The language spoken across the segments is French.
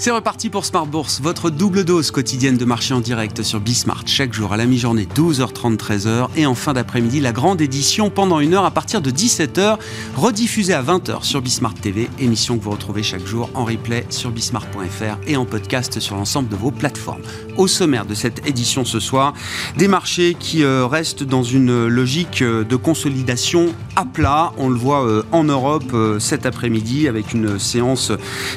C'est reparti pour Smart Bourse, votre double dose quotidienne de marché en direct sur Bismart, chaque jour à la mi-journée 12h30 13h et en fin d'après-midi la grande édition pendant une heure à partir de 17h, rediffusée à 20h sur Bismart TV, émission que vous retrouvez chaque jour en replay sur bismart.fr et en podcast sur l'ensemble de vos plateformes. Au sommaire de cette édition ce soir, des marchés qui euh, restent dans une logique euh, de consolidation à plat, on le voit euh, en Europe cet après-midi avec une séance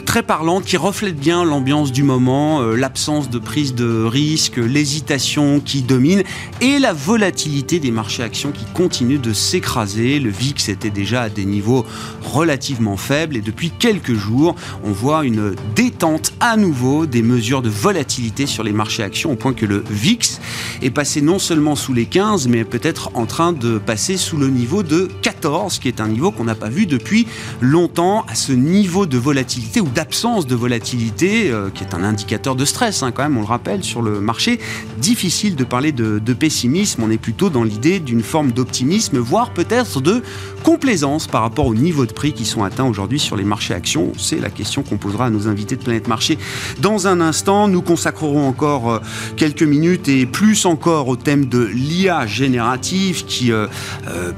très parlante qui reflète bien l'ambiance du moment, euh, l'absence de prise de risque, l'hésitation qui domine et la volatilité des marchés actions qui continue de s'écraser. Le VIX était déjà à des niveaux relativement faibles et depuis quelques jours, on voit une détente à nouveau des mesures de volatilité sur les marchés actions au point que le VIX est passé non seulement sous les 15 mais peut-être en train de passer sous le niveau de 14 qui est un niveau qu'on n'a pas vu depuis longtemps à ce niveau de volatilité ou d'absence de volatilité euh, qui est un indicateur de stress, hein, quand même, on le rappelle, sur le marché. Difficile de parler de, pessimisme, on est plutôt dans l'idée d'une forme d'optimisme, voire peut-être de complaisance par rapport au niveau de prix qui sont atteints aujourd'hui sur les marchés actions. C'est la question qu'on posera à nos invités de Planète Marché dans un instant. Nous consacrerons encore euh, quelques minutes et plus encore au thème de l'IA générative qui euh,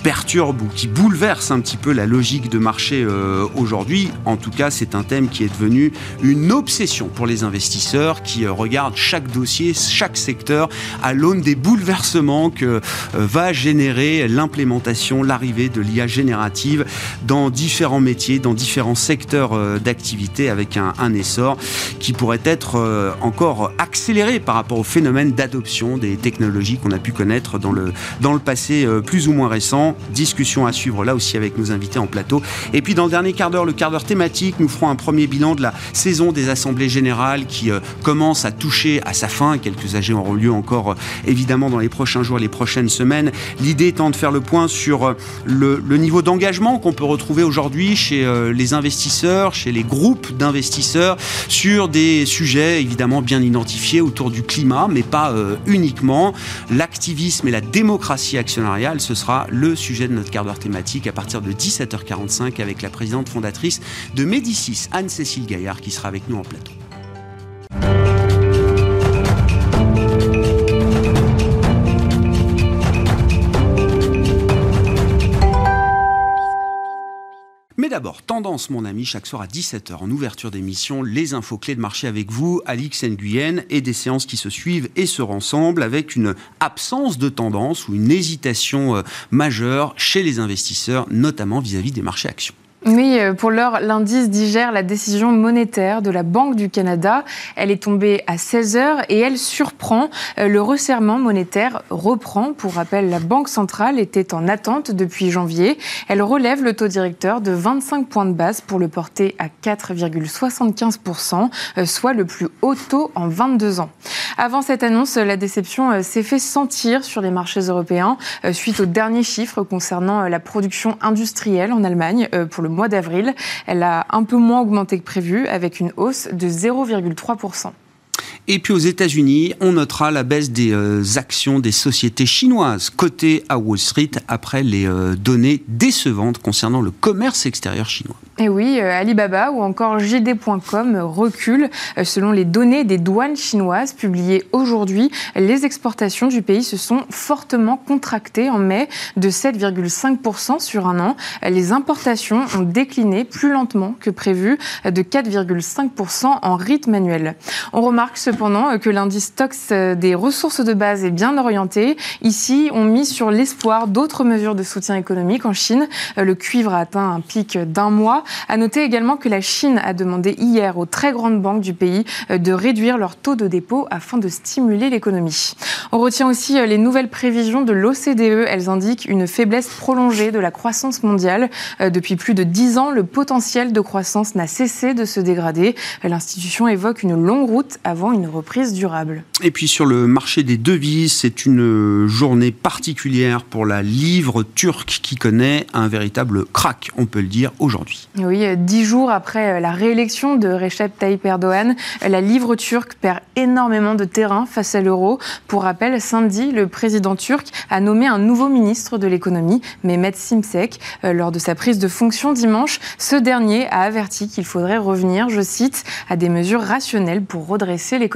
perturbe ou qui bouleverse un petit peu la logique de marché aujourd'hui. En tout cas, c'est un thème qui est devenu une obsession pour les investisseurs qui euh, regardent chaque dossier, chaque secteur à l'aune des bouleversements que euh, va générer l'implémentation, l'arrivée de l'IA générative dans différents métiers, dans différents secteurs euh, d'activité avec un, essor qui pourrait être encore accéléré par rapport au phénomène d'adoption des technologies qu'on a pu connaître dans le, dans le passé plus ou moins récent. Discussion à suivre là aussi avec nos invités en plateau. Et puis dans le dernier quart d'heure, le quart d'heure thématique, nous ferons un premier bilan de la saison des assemblées Assemblée générale qui euh, commence à toucher à sa fin. Quelques AG auront lieu encore euh, évidemment dans les prochains jours, les prochaines semaines. L'idée étant de faire le point sur euh, le, niveau d'engagement qu'on peut retrouver aujourd'hui chez les investisseurs, chez les groupes d'investisseurs, sur des sujets évidemment bien identifiés autour du climat, mais pas uniquement. L'activisme et la démocratie actionnariale, ce sera le sujet de notre quart d'heure thématique à partir de 17h45 avec la présidente fondatrice de Médicis, Anne-Cécile Gaillard, qui sera avec nous en mais d'abord, tendance, mon ami, chaque soir à 17h en ouverture d'émission, les infos clés de marché avec vous, Alix Nguyen, et des séances qui se suivent et se ressemblent avec une absence de tendance ou une hésitation euh, majeure chez les investisseurs, notamment vis à -vis des marchés actions. Oui, euh, pour l'heure, l'indice digère la décision monétaire de la Banque du Canada. Elle est tombée à 16 heures et elle surprend. Euh, le resserrement monétaire reprend. Pour rappel, la Banque centrale était en attente depuis janvier. Elle relève le taux directeur de 25 points de base pour le porter à 4,75%, euh, soit le plus haut taux en 22 ans. Avant cette annonce, la déception s'est fait sentir sur les marchés européens suite aux derniers chiffres concernant la production industrielle en Allemagne pour le mois d'avril. Elle a un peu moins augmenté que prévu, avec une hausse de 0,3%. Et puis aux États-Unis, on notera la baisse des euh, actions des sociétés chinoises cotées à Wall Street après les euh, données décevantes concernant le commerce extérieur chinois. Et oui, euh, Alibaba ou encore JD.com reculent. Selon les données des douanes chinoises publiées aujourd'hui, les exportations du pays se sont fortement contractées en mai de 7,5% sur un an. Les importations ont décliné plus lentement que prévu de 4,5% en rythme annuel. On remarque ce cependant euh, que l'indice Tox euh, des ressources de base est bien orienté. Ici, on mise sur l'espoir d'autres mesures de soutien économique en Chine. Euh, le cuivre a atteint un pic d'un mois. À noter également que la Chine a demandé hier aux très grandes banques du pays de réduire leur taux de dépôt afin de stimuler l'économie. On retient aussi les nouvelles prévisions de l'OCDE. Elles indiquent une faiblesse prolongée de la croissance mondiale. Depuis plus de dix ans, le potentiel de croissance n'a cessé de se dégrader. L'institution évoque une longue route avant une reprise durable. Et puis sur le marché des devises, c'est une journée particulière pour la livre turque qui connaît un véritable crack, on peut le dire, aujourd'hui. Oui, dix jours après la réélection de Recep Tayyip Erdogan, la livre turque perd énormément de terrain face à l'euro. Pour rappel, samedi, le président turc a nommé un nouveau ministre de l'économie, Mehmet Simsek. Euh, lors de sa prise de fonction dimanche, ce dernier a averti qu'il faudrait revenir, je cite, à des mesures rationnelles pour redresser l'économie.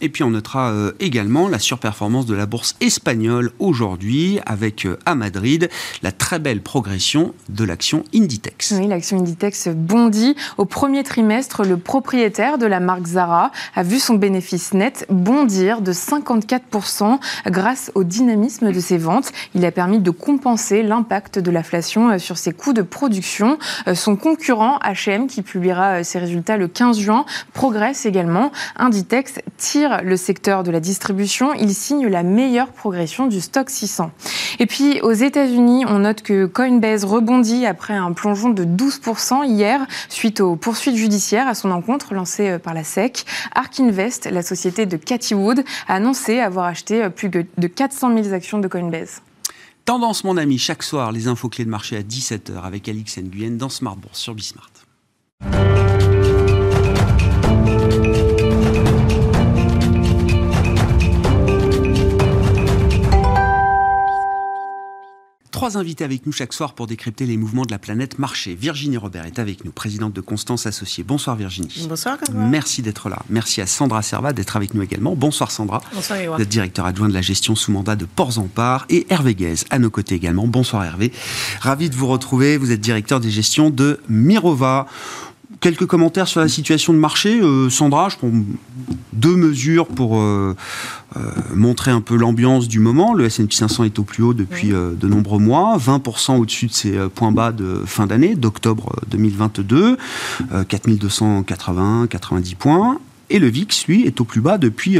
Et puis on notera euh, également la surperformance de la bourse espagnole aujourd'hui, avec euh, à Madrid la très belle progression de l'action Inditex. Oui, l'action Inditex bondit. Au premier trimestre, le propriétaire de la marque Zara a vu son bénéfice net bondir de 54% grâce au dynamisme de ses ventes. Il a permis de compenser l'impact de l'inflation sur ses coûts de production. Euh, son concurrent H&M, qui publiera euh, ses résultats le 15 juin, progresse également. Inditex tire le secteur de la distribution. Il signe la meilleure progression du stock 600. Et puis aux États-Unis, on note que Coinbase rebondit après un plongeon de 12% hier suite aux poursuites judiciaires à son encontre lancées euh, par la SEC. Ark Invest, la société de Cathy Wood, a annoncé avoir acheté euh, plus de 400 000 actions de Coinbase. Tendance, mon ami, chaque soir, les infos clés de marché à 17h avec Alix Nguyen dans Smart Bourse sur Bismart. Trois invités avec nous chaque soir pour décrypter les mouvements de la planète marché. Virginie Robert est avec nous, présidente de Constance Associée. Bonsoir Virginie. Bonsoir. Merci d'être là. Merci à Sandra Servat d'être avec nous également. Bonsoir Sandra. Bonsoir Vous êtes directeur adjoint de la gestion sous mandat de Ports en Part. Et Hervé Guez à nos côtés également. Bonsoir Hervé. Ravi de vous retrouver. Vous êtes directeur des gestions de Mirova quelques commentaires sur la situation de marché. Euh, Sandra, je prends deux mesures pour euh, euh, montrer un peu l'ambiance du moment. Le S&P 500 est au plus haut depuis de nombreux mois, 20% au-dessus de ses points bas de fin d'année, d'octobre 2022, 4280, 90 points. Et le VIX, lui, est au plus bas depuis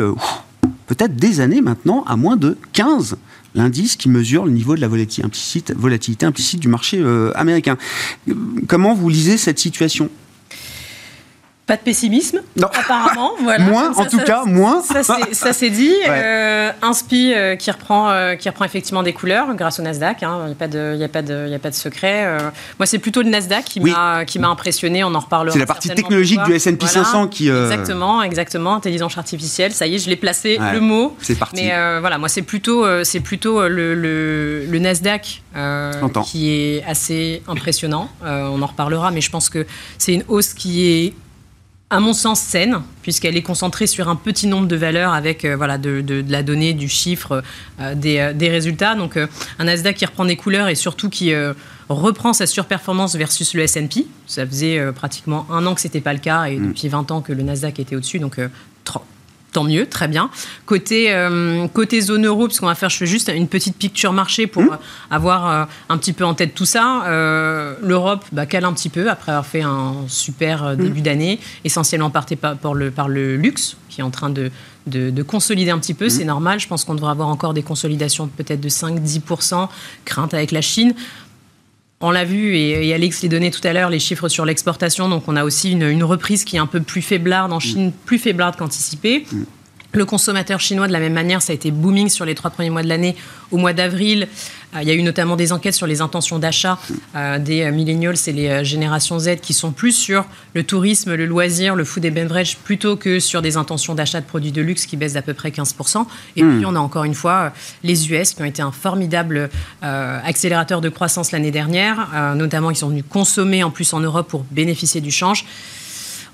peut-être des années maintenant, à moins de 15 l'indice qui mesure le niveau de la volatilité implicite, volatilité implicite du marché américain. Comment vous lisez cette situation? Pas de pessimisme, apparemment. Voilà. moins, en tout cas, moins. Ça c'est dit. Euh, un SPI euh, qui, reprend, euh, qui reprend effectivement des couleurs grâce au Nasdaq. Hein. Il n'y a, pas de, a, pas de, a pas de secret. moi, c'est plutôt le Nasdaq qui m'a impressionné. On en reparlera. C'est la partie technologique du S&P 500 qui. Exactement, exactement. Intelligence artificielle. Ça y est, je l'ai placé, le mot. C'est parti. Mais voilà, moi, c'est plutôt, c'est plutôt le, le, le Nasdaq qui est assez impressionnant. on en reparlera, mais je pense que c'est une hausse qui est à mon sens, saine, puisqu'elle est concentrée sur un petit nombre de valeurs avec euh, voilà, de, la donnée, du chiffre, euh, euh, des, résultats. Donc un Nasdaq qui reprend des couleurs et surtout qui reprend sa surperformance versus le S&P. Ça faisait pratiquement un an que ce n'était pas le cas et mm. depuis 20 ans que le Nasdaq était au-dessus. Donc tant mieux, très bien. Côté, euh, côté zone euro, puisqu'on va faire, je fais juste une petite picture marché pour mmh. avoir euh, un petit peu en tête tout ça. Euh, L'Europe bah, cale un petit peu après avoir fait un super mmh. début d'année, essentiellement parté par, le, par le luxe, qui est en train de, de, consolider un petit peu. Mmh. C'est normal, je pense qu'on devrait avoir encore des consolidations peut-être de 5-10%, crainte avec la Chine. On l'a vu, et, Alex les donnait tout à l'heure, les chiffres sur l'exportation. Donc, on a aussi une, reprise qui est un peu plus faiblarde en Chine, plus faiblarde qu'anticipée. Mm. Le consommateur chinois, de la même manière, ça a été booming sur les trois premiers mois de l'année. Au mois d'avril, euh, il y a eu notamment des enquêtes sur les intentions d'achat euh, des euh, millennials et les générations Z qui sont plus sur le tourisme, le loisir, le food et beverage plutôt que sur des intentions d'achat de produits de luxe qui baissent d'à peu près 15%. Et hmm. puis on a encore une fois les US qui ont été un formidable accélérateur de croissance l'année dernière. notamment, ils sont venus consommer en plus en Europe pour bénéficier du change.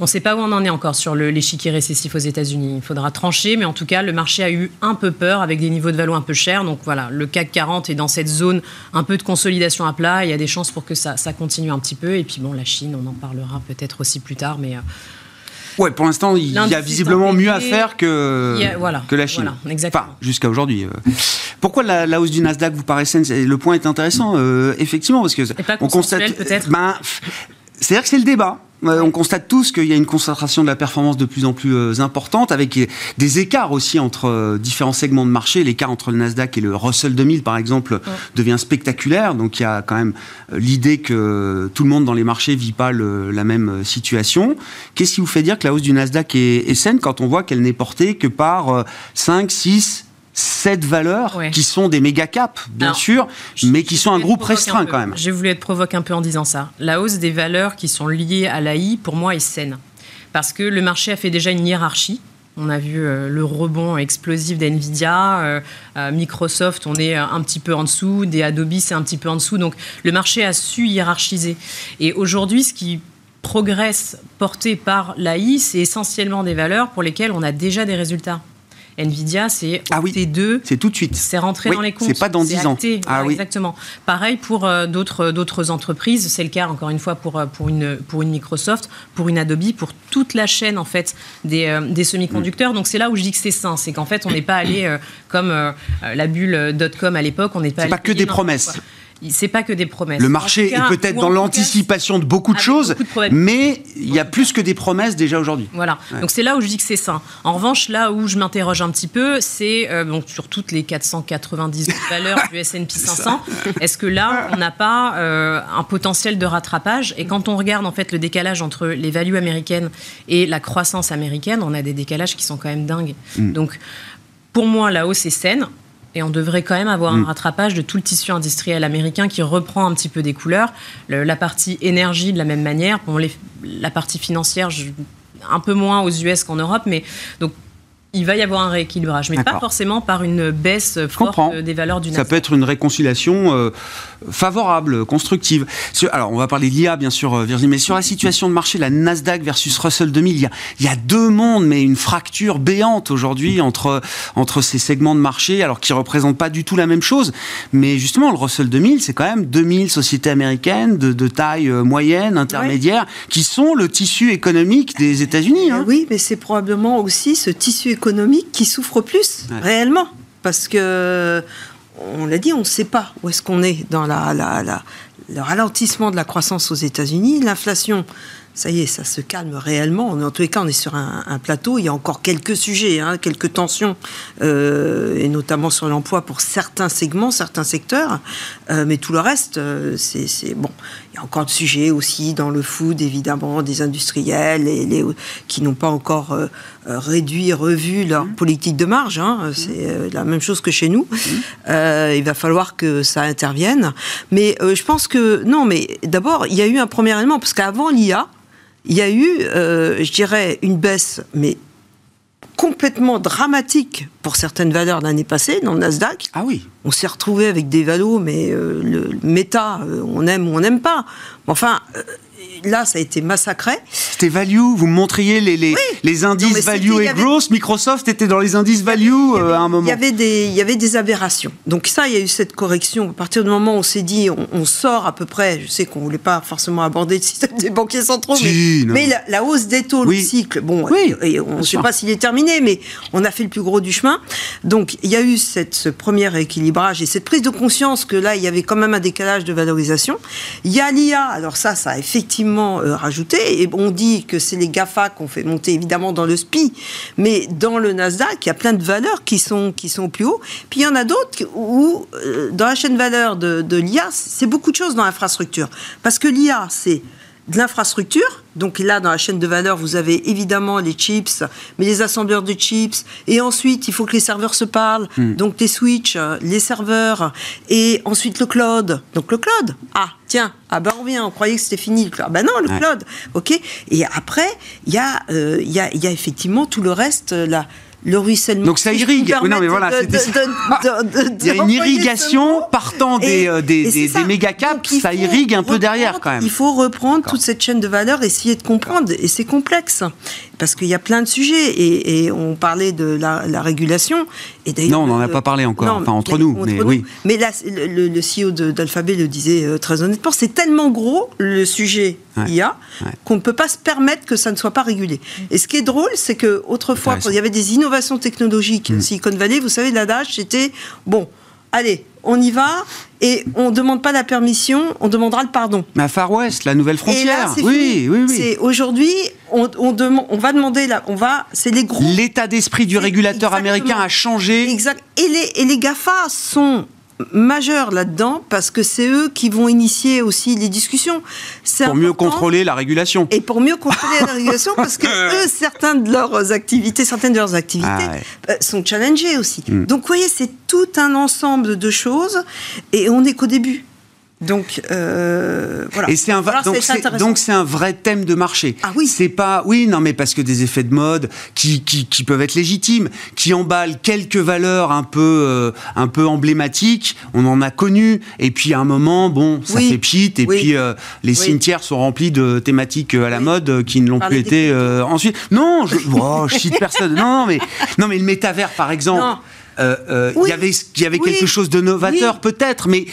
On ne sait pas où on en est encore sur l'échiquier récessif aux États-Unis. Il faudra trancher, mais en tout cas, le marché a eu un peu peur avec des niveaux de valo un peu chers. Donc voilà, le CAC 40 est dans cette zone un peu de consolidation à plat. Il y a des chances pour que ça, continue un petit peu. Et puis bon, la Chine, on en parlera peut-être aussi plus tard, mais. Euh, ouais, pour l'instant, il y a visiblement mieux à faire que, que la Chine. Voilà, exactement. Enfin, jusqu'à aujourd'hui. Euh. Pourquoi la, hausse du Nasdaq vous paraît saine Le point est intéressant, euh, effectivement, parce que on constate. peut-être. Ben, c'est-à-dire que c'est le débat. On constate tous qu'il y a une concentration de la performance de plus en plus euh, importante, avec des écarts aussi entre euh, différents segments de marché. L'écart entre le Nasdaq et le Russell 2000, par exemple, devient spectaculaire. Donc il y a quand même euh, l'idée que tout le monde dans les marchés vit pas la même situation. Qu'est-ce qui vous fait dire que la hausse du Nasdaq est, est saine quand on voit qu'elle n'est portée que par 5, 6, sept valeurs qui sont des méga caps, bien sûr, mais qui sont un groupe restreint quand même. J'ai voulu être provoque un peu en disant ça. La hausse des valeurs qui sont liées à l'AI, pour moi, est saine. Parce que le marché a fait déjà une hiérarchie. On a vu euh, le rebond explosif d'NVIDIA, euh, euh, Microsoft, on est un petit peu en dessous, des Adobe, c'est un petit peu en dessous. Donc le marché a su hiérarchiser. Et aujourd'hui, ce qui progresse porté par l'AI, c'est essentiellement des valeurs pour lesquelles on a déjà des résultats. Nvidia, c'est ah oui, T2. C'est tout de suite. C'est rentré dans les comptes. C'est pas dans 10 ans. Ah, oui. Exactement. Pareil pour euh, d'autres, d'autres entreprises. C'est le cas, encore une fois, pour, euh, pour, une, pour une Microsoft, pour une Adobe, pour toute la chaîne, en fait, des, euh, des semi-conducteurs. Donc, c'est là où je dis que c'est sain. C'est qu'en fait, on n'est pas allé comme la bulle .com à l'époque. On n'est pas C'est pas que des promesses c'est pas que des promesses. Le marché est peut-être dans l'anticipation de beaucoup de choses, mais il y a plus que des promesses déjà aujourd'hui. Voilà. Donc c'est là où je dis que c'est sain. En revanche, là où je m'interroge un petit peu, c'est euh, sur toutes les 490 valeurs du S&P 500, est-ce que là on n'a pas euh, un potentiel de rattrapage? Et quand on regarde en fait le décalage entre les values américaines et la croissance américaine, on a des décalages qui sont quand même dingues. Mm. Donc pour moi, la hausse est saine. Et on devrait quand même avoir un mm. rattrapage de tout le tissu industriel américain qui reprend un petit peu des couleurs. la partie énergie de la même manière. Bon, la partie financière, un peu moins aux US qu'en Europe, mais donc il va y avoir un rééquilibrage, mais pas forcément par une baisse forte des valeurs du Nasdaq. Ça peut être une réconciliation euh, favorable, constructive. Alors, on va parler de l'IA, bien sûr, euh, Virginie, mais sur la situation de marché, la Nasdaq versus Russell 2000, il y a, il y a deux mondes, mais une fracture béante aujourd'hui entre, entre ces segments de marché, alors qui ne représentent pas du tout la même chose. Mais justement, le Russell 2000, c'est quand même 2000 sociétés américaines de, de taille euh, moyenne, intermédiaire, qui sont le tissu économique des États-Unis. Hein. Oui, mais c'est probablement aussi ce tissu économique économique qui souffre plus, réellement. Parce que, on l'a dit, on ne sait pas où est-ce qu'on est dans la, le ralentissement de la croissance aux États-Unis. L'inflation ça y est, ça se calme réellement. En tous les cas, on est sur un, plateau. Il y a encore quelques sujets, hein, quelques tensions, euh, et notamment sur l'emploi pour certains segments, certains secteurs. Euh, mais tout le reste, euh, c'est bon. Il y a encore de sujets aussi dans le food, évidemment, des industriels et les, qui n'ont pas encore réduit, revu leur mmh. politique de marge. Hein. Mmh. C'est la même chose que chez nous. Mmh. il va falloir que ça intervienne. Mais je pense que non. Mais d'abord, il y a eu un premier élément parce qu'avant l'IA il y a eu, euh, je dirais, une baisse, mais complètement dramatique pour certaines valeurs l'année passée dans le Nasdaq. Ah oui. On s'est retrouvé avec des valos, mais euh, le, méta, euh, on aime ou on n'aime pas. Enfin, là, ça a été massacré. C'était value, vous me montriez les, les, les indices value et growth. Microsoft était dans les indices value euh, à un moment. Il y, avait des, il y avait des aberrations. Donc ça, il y a eu cette correction. À partir du moment où on s'est dit, on, sort à peu près, je sais qu'on ne voulait pas forcément aborder le système des banquiers centraux, mais, la, hausse des taux, le cycle, bon, et, on ne sait pas s'il est terminé, mais on a fait le plus gros du chemin. Donc il y a eu cette, ce premier équilibrage et cette prise de conscience que là, il y avait quand même un décalage de valorisation. Il y a l'IA, alors ça, ça a effectivement euh, rajouté. Et on dit que c'est les GAFA qu'on fait monter évidemment dans le SPI, mais dans le Nasdaq, il y a plein de valeurs qui sont, qui sont plus haut. Puis il y en a d'autres où, euh, dans la chaîne valeur de, de l'IA, c'est beaucoup de choses dans l'infrastructure. Parce que l'IA, c'est de l'infrastructure. Donc là, dans la chaîne de valeur, vous avez évidemment les chips, mais les assembleurs de chips. Et ensuite, il faut que les serveurs se parlent. Hmm. Donc les switches, les serveurs. Et ensuite le cloud. Donc le cloud. Ah, tiens, ah ben on vient, on croyait que c'était fini le cloud. Ben non, le cloud. OK Et après, il y, euh, y, a, y a effectivement tout le reste, là le ruissellement. Donc ça irrigue. non, mais voilà, il y a une irrigation partant des, euh, des, des, méga caps, ça irrigue un peu derrière quand même. Il faut reprendre toute cette chaîne de valeur, essayer de comprendre, et c'est complexe parce qu'il y a plein de sujets et, on parlait de la, régulation. Et non, on n'en a pas parlé encore, enfin entre nous, mais oui. Mais là, le, le CEO d'Alphabet le disait euh, très honnêtement, c'est tellement gros le sujet IA qu'on ne peut pas se permettre que ça ne soit pas régulé. Et ce qui est drôle, c'est que autrefois, quand il y avait des innovations technologiques, mm. Silicon Valley, vous savez, l'adage, c'était bon, allez, on y va et on ne demande pas la permission, on demandera le pardon. Mais à Far West, la nouvelle frontière. oui, oui, oui, Aujourd'hui, on, on, va demander, là, on va, c'est les L'état d'esprit du régulateur américain a changé. Exact. Et les, et les GAFA sont majeurs là-dedans parce que c'est eux qui vont initier aussi les discussions. Pour mieux contrôler la régulation. Et pour mieux contrôler la régulation parce que eux, certains de leurs activités, certaines de leurs activités ah euh, sont challengées aussi. Mm. Donc, vous voyez, c'est tout un ensemble de choses et on n'est qu'au début. Donc euh, voilà. Et c'est un donc c'est un vrai thème de marché. Ah oui. C'est pas oui non mais parce que des effets de mode qui, qui, qui peuvent être légitimes, qui emballent quelques valeurs un peu euh, un peu emblématiques, on en a connu et puis à un moment bon ça fait pchit et puis euh, les cimetières sont remplis de thématiques à la mode qui ne l'ont plus été ensuite. Non, je, oh, je cite personne. Non mais non mais le métavers par exemple. Euh, euh, il y avait, y avait quelque chose de novateur peut-être, mais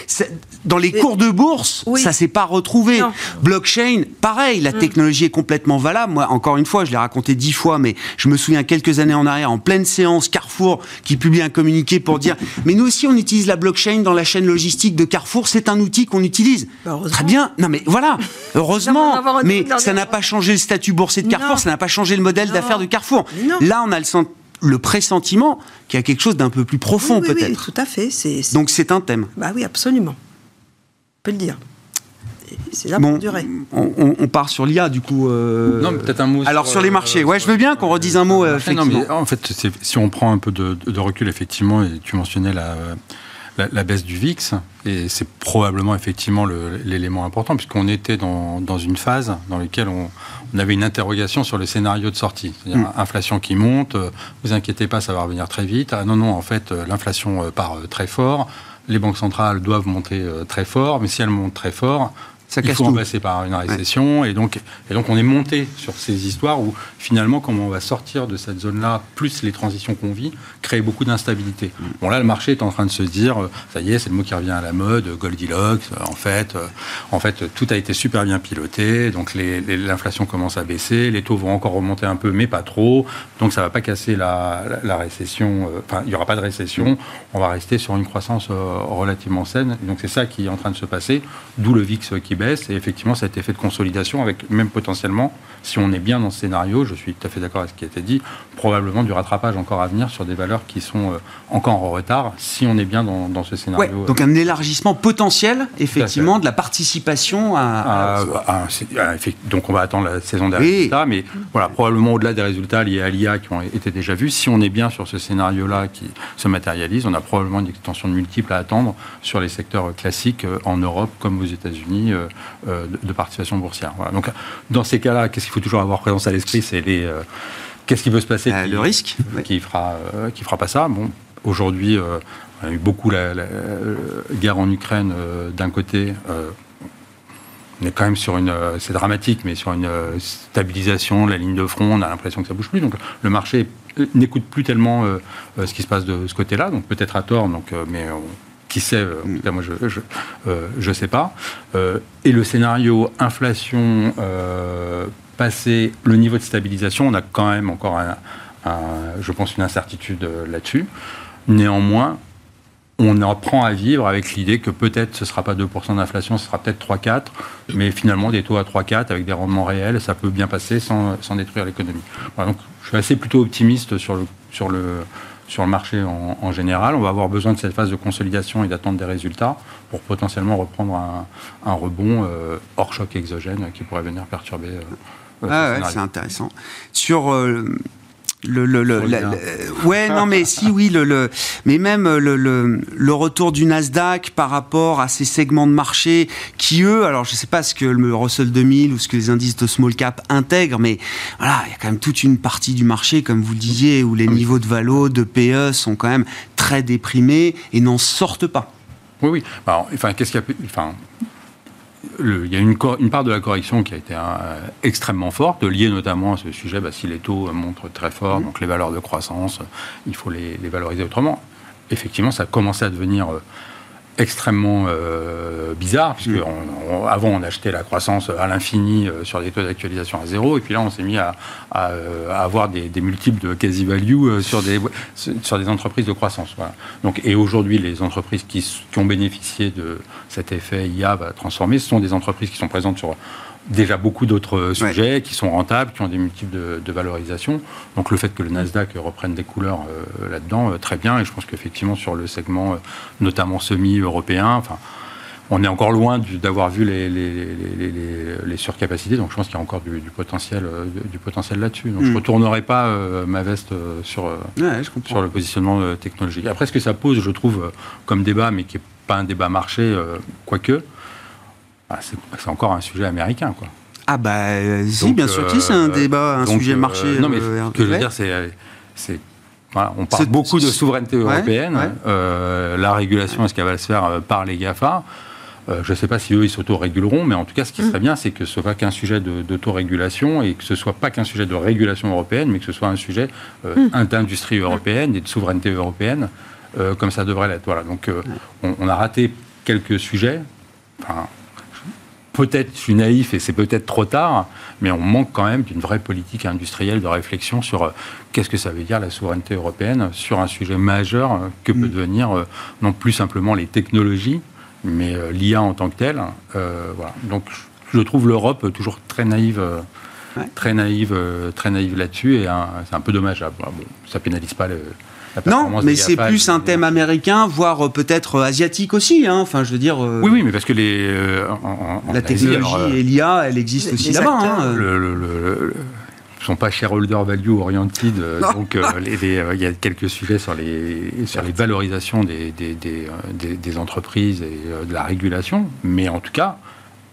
dans les cours de bourse, ça s'est pas retrouvé. Blockchain, pareil, la mm. technologie est complètement valable. Moi, encore une fois, je l'ai raconté dix fois, mais je me souviens quelques années en arrière, en pleine séance, Carrefour qui publie un communiqué pour dire, mais nous aussi on utilise la blockchain dans la chaîne logistique de Carrefour, c'est un outil qu'on utilise. Bah, Très bien, non mais voilà, heureusement, mais ça n'a pas changé le statut boursier de Carrefour, ça n'a pas changé le modèle d'affaires de Carrefour. Là, on a le sentiment le pressentiment qu'il y a quelque chose d'un peu plus profond peut-être. Oui, tout à fait. Donc c'est un thème. Bah oui, absolument. On peut le dire. C'est là pour durer. On, part sur l'IA du coup. Euh, non, peut-être un mot. Alors sur, les marchés, ouais, je veux bien qu'on redise un mot. Euh, non, mais en fait, si on prend un peu de, recul, effectivement, et tu mentionnais la, la, baisse du VIX, et c'est probablement effectivement l'élément important, puisqu'on était dans, dans, une phase dans laquelle on, on avait une interrogation sur le scénario de sortie. C'est-à-dire mm. inflation qui monte, euh, vous inquiétez pas, ça va revenir très vite. Ah non, non, en fait, euh, l'inflation euh, part très fort, les banques centrales doivent monter très fort, mais si elles montent très fort, ça il faut passer par une récession. Et, donc, et donc, on est monté sur ces histoires où, finalement, comment on va sortir de cette zone-là, plus les transitions qu'on vit, créent beaucoup d'instabilité. Mm. Bon, là, le marché est en train de se dire, euh, ça y est, c'est le mot qui revient à la mode, Goldilocks. Euh, en fait, euh, en fait tout a été super bien piloté. Donc, l'inflation commence à baisser. Les taux vont encore remonter un peu, mais pas trop. Donc, ça ne va pas casser la, récession. Enfin, il n'y aura pas de récession. On va rester sur une croissance relativement saine. donc, c'est ça qui est en train de se passer. D'où le VIX qui baisse et effectivement cet effet de consolidation avec même potentiellement, si on est bien dans ce scénario, je suis tout à fait d'accord avec ce qui a été dit, probablement du rattrapage encore à venir sur des valeurs qui sont euh, encore en retard si on est bien dans, ce scénario. donc un élargissement potentiel effectivement de la participation à... donc on va attendre la saison des résultats, mais voilà, probablement au-delà des résultats liés à l'IA qui ont été déjà vus, si on est bien sur ce scénario-là qui se matérialise, on a probablement une extension de multiples à attendre sur les secteurs classiques euh, en Europe comme aux États-Unis euh, euh, de, participation boursière. Donc, dans ces cas-là, qu'est-ce qu'il faut toujours avoir présence à l'esprit C'est les euh, qu'est-ce qui peut se passer Le risque qui fera qui fera pas ça. Bon, aujourd'hui, on a eu beaucoup la, guerre en Ukraine d'un côté on est quand même sur une, c'est dramatique, mais sur une stabilisation la ligne de front, on a l'impression que ça bouge plus. Donc le marché n'écoute plus tellement ce qui se passe de ce côté-là, donc peut-être à tort, donc, mais qui sait, euh, en tout cas moi je ne je, euh, sais pas. Euh, et le scénario inflation passé le niveau de stabilisation, on a quand même encore, un, je pense, une incertitude là-dessus. Néanmoins, on apprend à vivre avec l'idée que peut-être ce ne sera pas 2% d'inflation, ce sera peut-être 3-4, mais finalement des taux à 3-4 avec des rendements réels, ça peut bien passer sans, sans détruire l'économie. donc je suis assez plutôt optimiste sur le, sur le, sur le marché en, général. On va avoir besoin de cette phase de consolidation et d'attendre des résultats pour potentiellement reprendre un, rebond euh, hors choc exogène qui pourrait venir perturber. Euh, ah ouais, c'est intéressant. Sur euh, le, le, le, ouais non mais si oui le, mais même le, le, retour du Nasdaq par rapport à ces segments de marché qui eux alors je sais pas ce que le Russell 2000 ou ce que les indices de small cap intègrent mais voilà il y a quand même toute une partie du marché comme vous le disiez où les niveaux de valo de PE sont quand même très déprimés et n'en sortent pas. Oui oui. Bah, enfin qu'est-ce qu'il y a enfin il y a une, une, part de la correction qui a été euh, extrêmement forte, liée notamment à ce sujet, bah, si les taux montrent très fort, mmh. donc les valeurs de croissance, il faut les, les valoriser autrement. Effectivement, ça a commencé à devenir euh, extrêmement euh, bizarre, puisque mm. avant on achetait la croissance à l'infini euh, sur des taux d'actualisation à zéro, et puis là on s'est mis à, euh, avoir des, multiples de quasi-value sur des, sur des entreprises de croissance. Donc, et aujourd'hui, les entreprises qui, qui, ont bénéficié de cet effet IA va transformer, ce sont des entreprises qui sont présentes sur déjà beaucoup d'autres sujets qui sont rentables, qui ont des multiples de, valorisation. Donc le fait que le Nasdaq reprenne des couleurs là-dedans, très bien. Et je pense qu'effectivement sur le segment, notamment semi-européen, enfin on est encore loin d'avoir vu les, les, surcapacités, donc je pense qu'il y a encore du, potentiel, euh, du potentiel là-dessus. Donc je ne hmm. retournerai pas euh, ma veste euh, sur, sur le positionnement technologique. Après, ce que ça pose, je trouve, comme débat, mais qui n'est pas un débat marché, quoique, bah, c'est encore un sujet américain. Quoi. Ah bah si, bien sûr que c'est un débat, un sujet marché. non, mais ce que je veux dire, c'est on parle beaucoup de souveraineté européenne. la régulation, est-ce qu'elle va se faire par les GAFA? Euh, je ne sais pas si eux, ils s'auto-réguleront, mais en tout cas, ce qui serait bien, c'est que ce soit qu'un sujet d'autorégulation et que ce soit pas qu'un sujet de régulation européenne, mais que ce soit un sujet euh, mm. d'industrie européenne et de souveraineté européenne, euh, comme ça devrait l'être. Voilà. Donc, on, a raté quelques sujets. Enfin, peut-être, je suis naïf et c'est peut-être trop tard, mais on manque quand même d'une vraie politique industrielle de réflexion sur qu'est-ce que ça veut dire la souveraineté européenne sur un sujet majeur que peut mm. devenir non plus simplement les technologies, mais euh, l'IA en tant que telle, euh, voilà. Donc je trouve l'Europe toujours très naïve. Euh, très naïve, très naïve là-dessus, et c'est un peu dommage. Bon, ça pénalise pas le, non, mais c'est plus un thème américain, voire peut-être asiatique aussi. Hein. Enfin, je veux dire. oui, oui, mais parce que les. la technologie et l'IA, elle existe aussi là-bas. Hein. le, ne sont pas shareholder value oriented, euh, donc euh, euh, il y a quelques sujets sur les, sur les valorisations des, des, des, entreprises et de la régulation, mais en tout cas,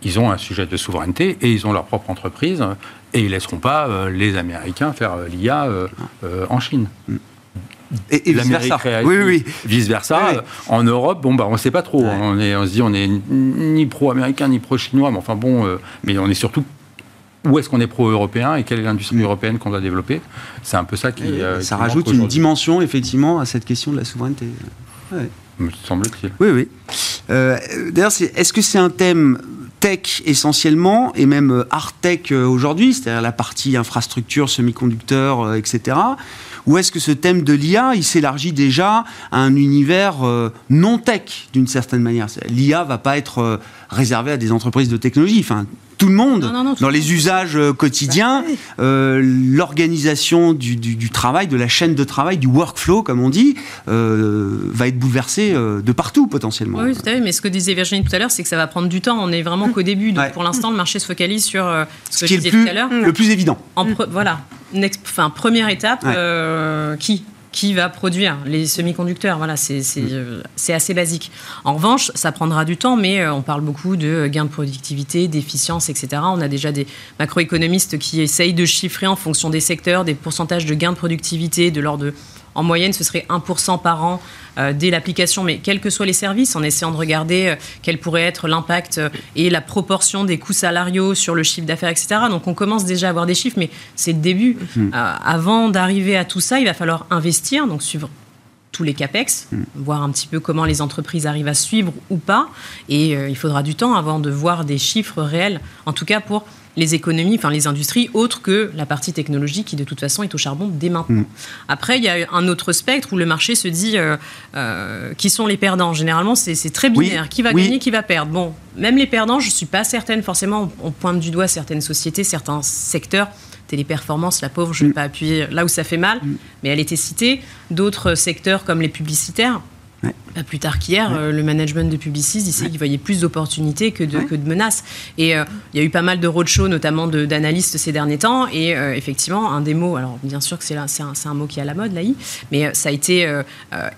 ils ont un sujet de souveraineté et ils ont leur propre entreprise et ils laisseront pas les Américains faire l'IA en Chine. Et, vice versa. Oui, oui, Vice versa. En Europe, bon, bah, on ne sait pas trop. On, est, on se dit, on est ni pro-américain ni pro-chinois, mais enfin bon, mais on est surtout où est-ce qu'on est pro-européen et quelle est l'industrie européenne qu'on doit développer? C'est un peu ça qui. Euh, ça rajoute une dimension, effectivement, à cette question de la souveraineté. Me semble-t-il. Oui, oui. Euh, d'ailleurs, est-ce que c'est un thème tech essentiellement, et même euh, hard tech aujourd'hui, c'est-à-dire la partie infrastructure, semi-conducteurs, etc. Ou est-ce que ce thème de l'IA, il s'élargit déjà à un univers non tech, d'une certaine manière? L'IA va pas être réservé à des entreprises de technologie. Enfin, tout le monde, dans les usages euh, quotidiens, euh, l'organisation du, travail, de la chaîne de travail, du workflow, comme on dit, euh, va être bouleversée de partout potentiellement. Oui, tout à fait. Mais ce que disait Virginie tout à l'heure, c'est que ça va prendre du temps. On n'est vraiment qu'au début. Donc pour l'instant, le marché se focalise sur ce, que qui je disais tout à l'heure. Le plus évident. voilà. Enfin, première étape, qui qui va produire les semi-conducteurs. Voilà, mm. euh, c'est assez basique. En revanche, ça prendra du temps, mais euh, on parle beaucoup de gains de productivité, d'efficience, etc. On a déjà des macroéconomistes qui essayent de chiffrer en fonction des secteurs des pourcentages de gains de productivité de l'ordre de en moyenne, ce serait 1% par an euh, dès l'application, mais quels que soient les services, en essayant de regarder euh, quel pourrait être l'impact euh, et la proportion des coûts salariaux sur le chiffre d'affaires, etc. Donc on commence déjà à avoir des chiffres, mais c'est le début. Mmh. avant d'arriver à tout ça, il va falloir investir, donc suivre tous les CAPEX, mmh. voir un petit peu comment les entreprises arrivent à suivre ou pas. Et il faudra du temps avant de voir des chiffres réels, en tout cas pour les économies, enfin les industries, autres que la partie technologique qui de toute façon est au charbon dès maintenant. Mm. Après, il y a un autre spectre où le marché se dit euh, euh, qui sont les perdants. Généralement, c'est très binaire. Qui va gagner, qui va perdre? Bon, même les perdants, je ne suis pas certaine forcément. On pointe du doigt certaines sociétés, certains secteurs téléperformance, la pauvre, je ne vais mm. pas appuyer là où ça fait mal, mm. mais elle était citée. D'autres secteurs comme les publicitaires, pas plus tard qu'hier, euh, le management de Publicis disait qu'il voyait plus d'opportunités que de, que de menaces. Et euh, il y a eu pas mal de roadshows, notamment d'analystes ces derniers temps. Et euh, effectivement, un des mots, alors bien sûr que c'est un, un, mot qui est à la mode, l'AI, mais ça a été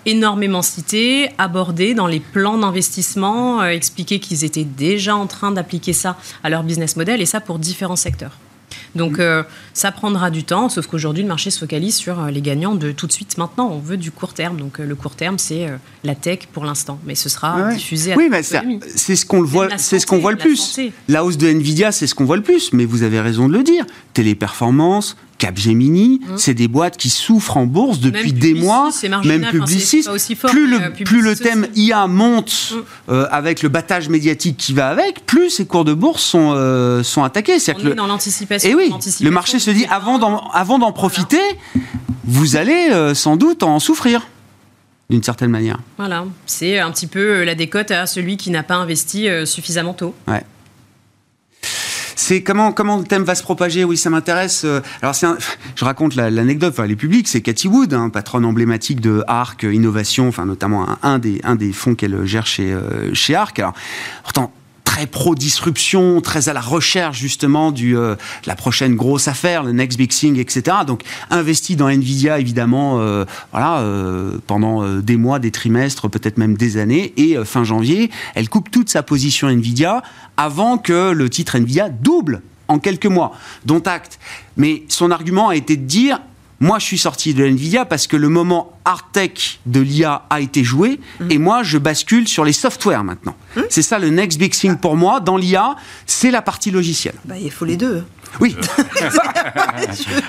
énormément cité, abordé dans les plans d'investissement, expliqué qu'ils étaient déjà en train d'appliquer ça à leur business model, et ça pour différents secteurs. Donc euh, ça prendra du temps, sauf qu'aujourd'hui le marché se focalise sur euh, les gagnants de tout de suite maintenant. On veut du court terme, donc euh, le court terme c'est la tech pour l'instant, mais ce sera diffusé. À oui, mais c'est ce qu'on voit, c'est ce qu'on voit le plus. La hausse de Nvidia, c'est ce qu'on voit le plus. Mais vous avez raison de le dire. Téléperformance, Capgemini, mmh. c'est des boîtes qui souffrent en bourse depuis des mois, même Publicis. plus le, euh, plus le thème IA monte mmh. euh, avec le battage médiatique qui va avec, plus ces cours de bourse sont, euh, sont attaqués. On est dans l'anticipation. Et oui, le marché se dit avant d'en, avant d'en profiter, vous allez sans doute en souffrir d'une certaine manière. Voilà, c'est un petit peu la décote à celui qui n'a pas investi suffisamment tôt. Ouais. C'est comment, comment le thème va se propager? Oui, ça m'intéresse. Alors, c'est je raconte l'anecdote, enfin, elle est c'est Cathy Wood, hein, patronne emblématique de ARC Innovation, enfin, notamment un, des, un des fonds qu'elle gère chez, chez ARC. Alors, pourtant, très pro-disruption, très à la recherche justement du, euh, de la prochaine grosse affaire, le next big thing, etc. Donc investi dans Nvidia évidemment, euh, voilà, euh, pendant des mois, des trimestres, peut-être même des années. Et fin janvier, elle coupe toute sa position Nvidia avant que le titre Nvidia double en quelques mois, dont acte. Mais son argument a été de dire moi, je suis sorti de Nvidia parce que le moment hard tech de l'IA a été joué et moi, je bascule sur les softwares maintenant. Hum. C'est ça le next big thing pour moi dans l'IA, c'est la partie logicielle. Bah, il faut les deux. Oui.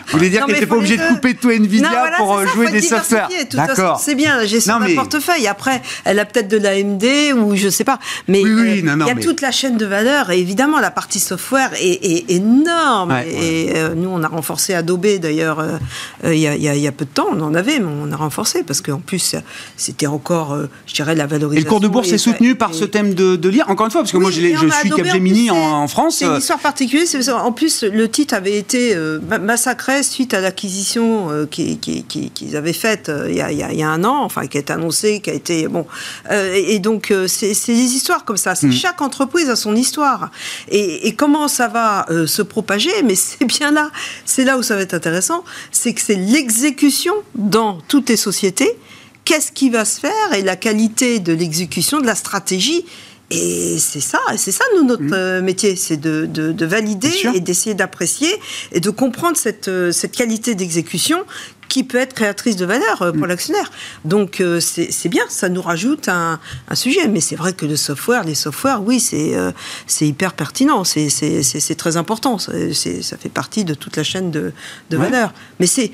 Vous voulez dire qu'elle n'était pas obligée de couper tout Nvidia pour euh, jouer des softwares D'accord. C'est bien, la gestion d'un portefeuille. Après, elle a peut-être de l'AMD ou je ne sais pas. Mais euh, il y a toute la chaîne de valeur. Et évidemment, la partie software est, énorme. et euh, nous, on a renforcé Adobe d'ailleurs il y, a peu de temps. On en avait, mais on a renforcé parce qu'en plus, c'était encore, je dirais, la valorisation. Et le cours de bourse est soutenu par ce thème de, de lire, encore une fois, parce que moi, je, je suis Capgemini en, en, France. C'est une histoire particulière. En plus, le titre avait été euh, massacré suite à l'acquisition euh, qu'ils avaient faite euh, il, y a, un an, enfin qui a été annoncée, qui a été bon. et donc c'est des histoires comme ça. Mm. Chaque entreprise a son histoire. Et, comment ça va se propager? Mais c'est bien là, c'est là où ça va être intéressant, c'est que c'est l'exécution dans toutes les sociétés. Qu'est-ce qui va se faire? Et la qualité de l'exécution de la stratégie et c'est ça, c'est ça nous notre mmh. euh, métier, c'est de, de, valider et d'essayer d'apprécier et de comprendre cette, euh, cette qualité d'exécution qui peut être créatrice de valeur euh, pour mmh. l'actionnaire. Donc c'est bien, ça nous rajoute un, un sujet. Mais c'est vrai que le software, les softwares, oui, c'est c'est hyper pertinent, c'est très important. ça fait partie de toute la chaîne de, de valeur. Mais c'est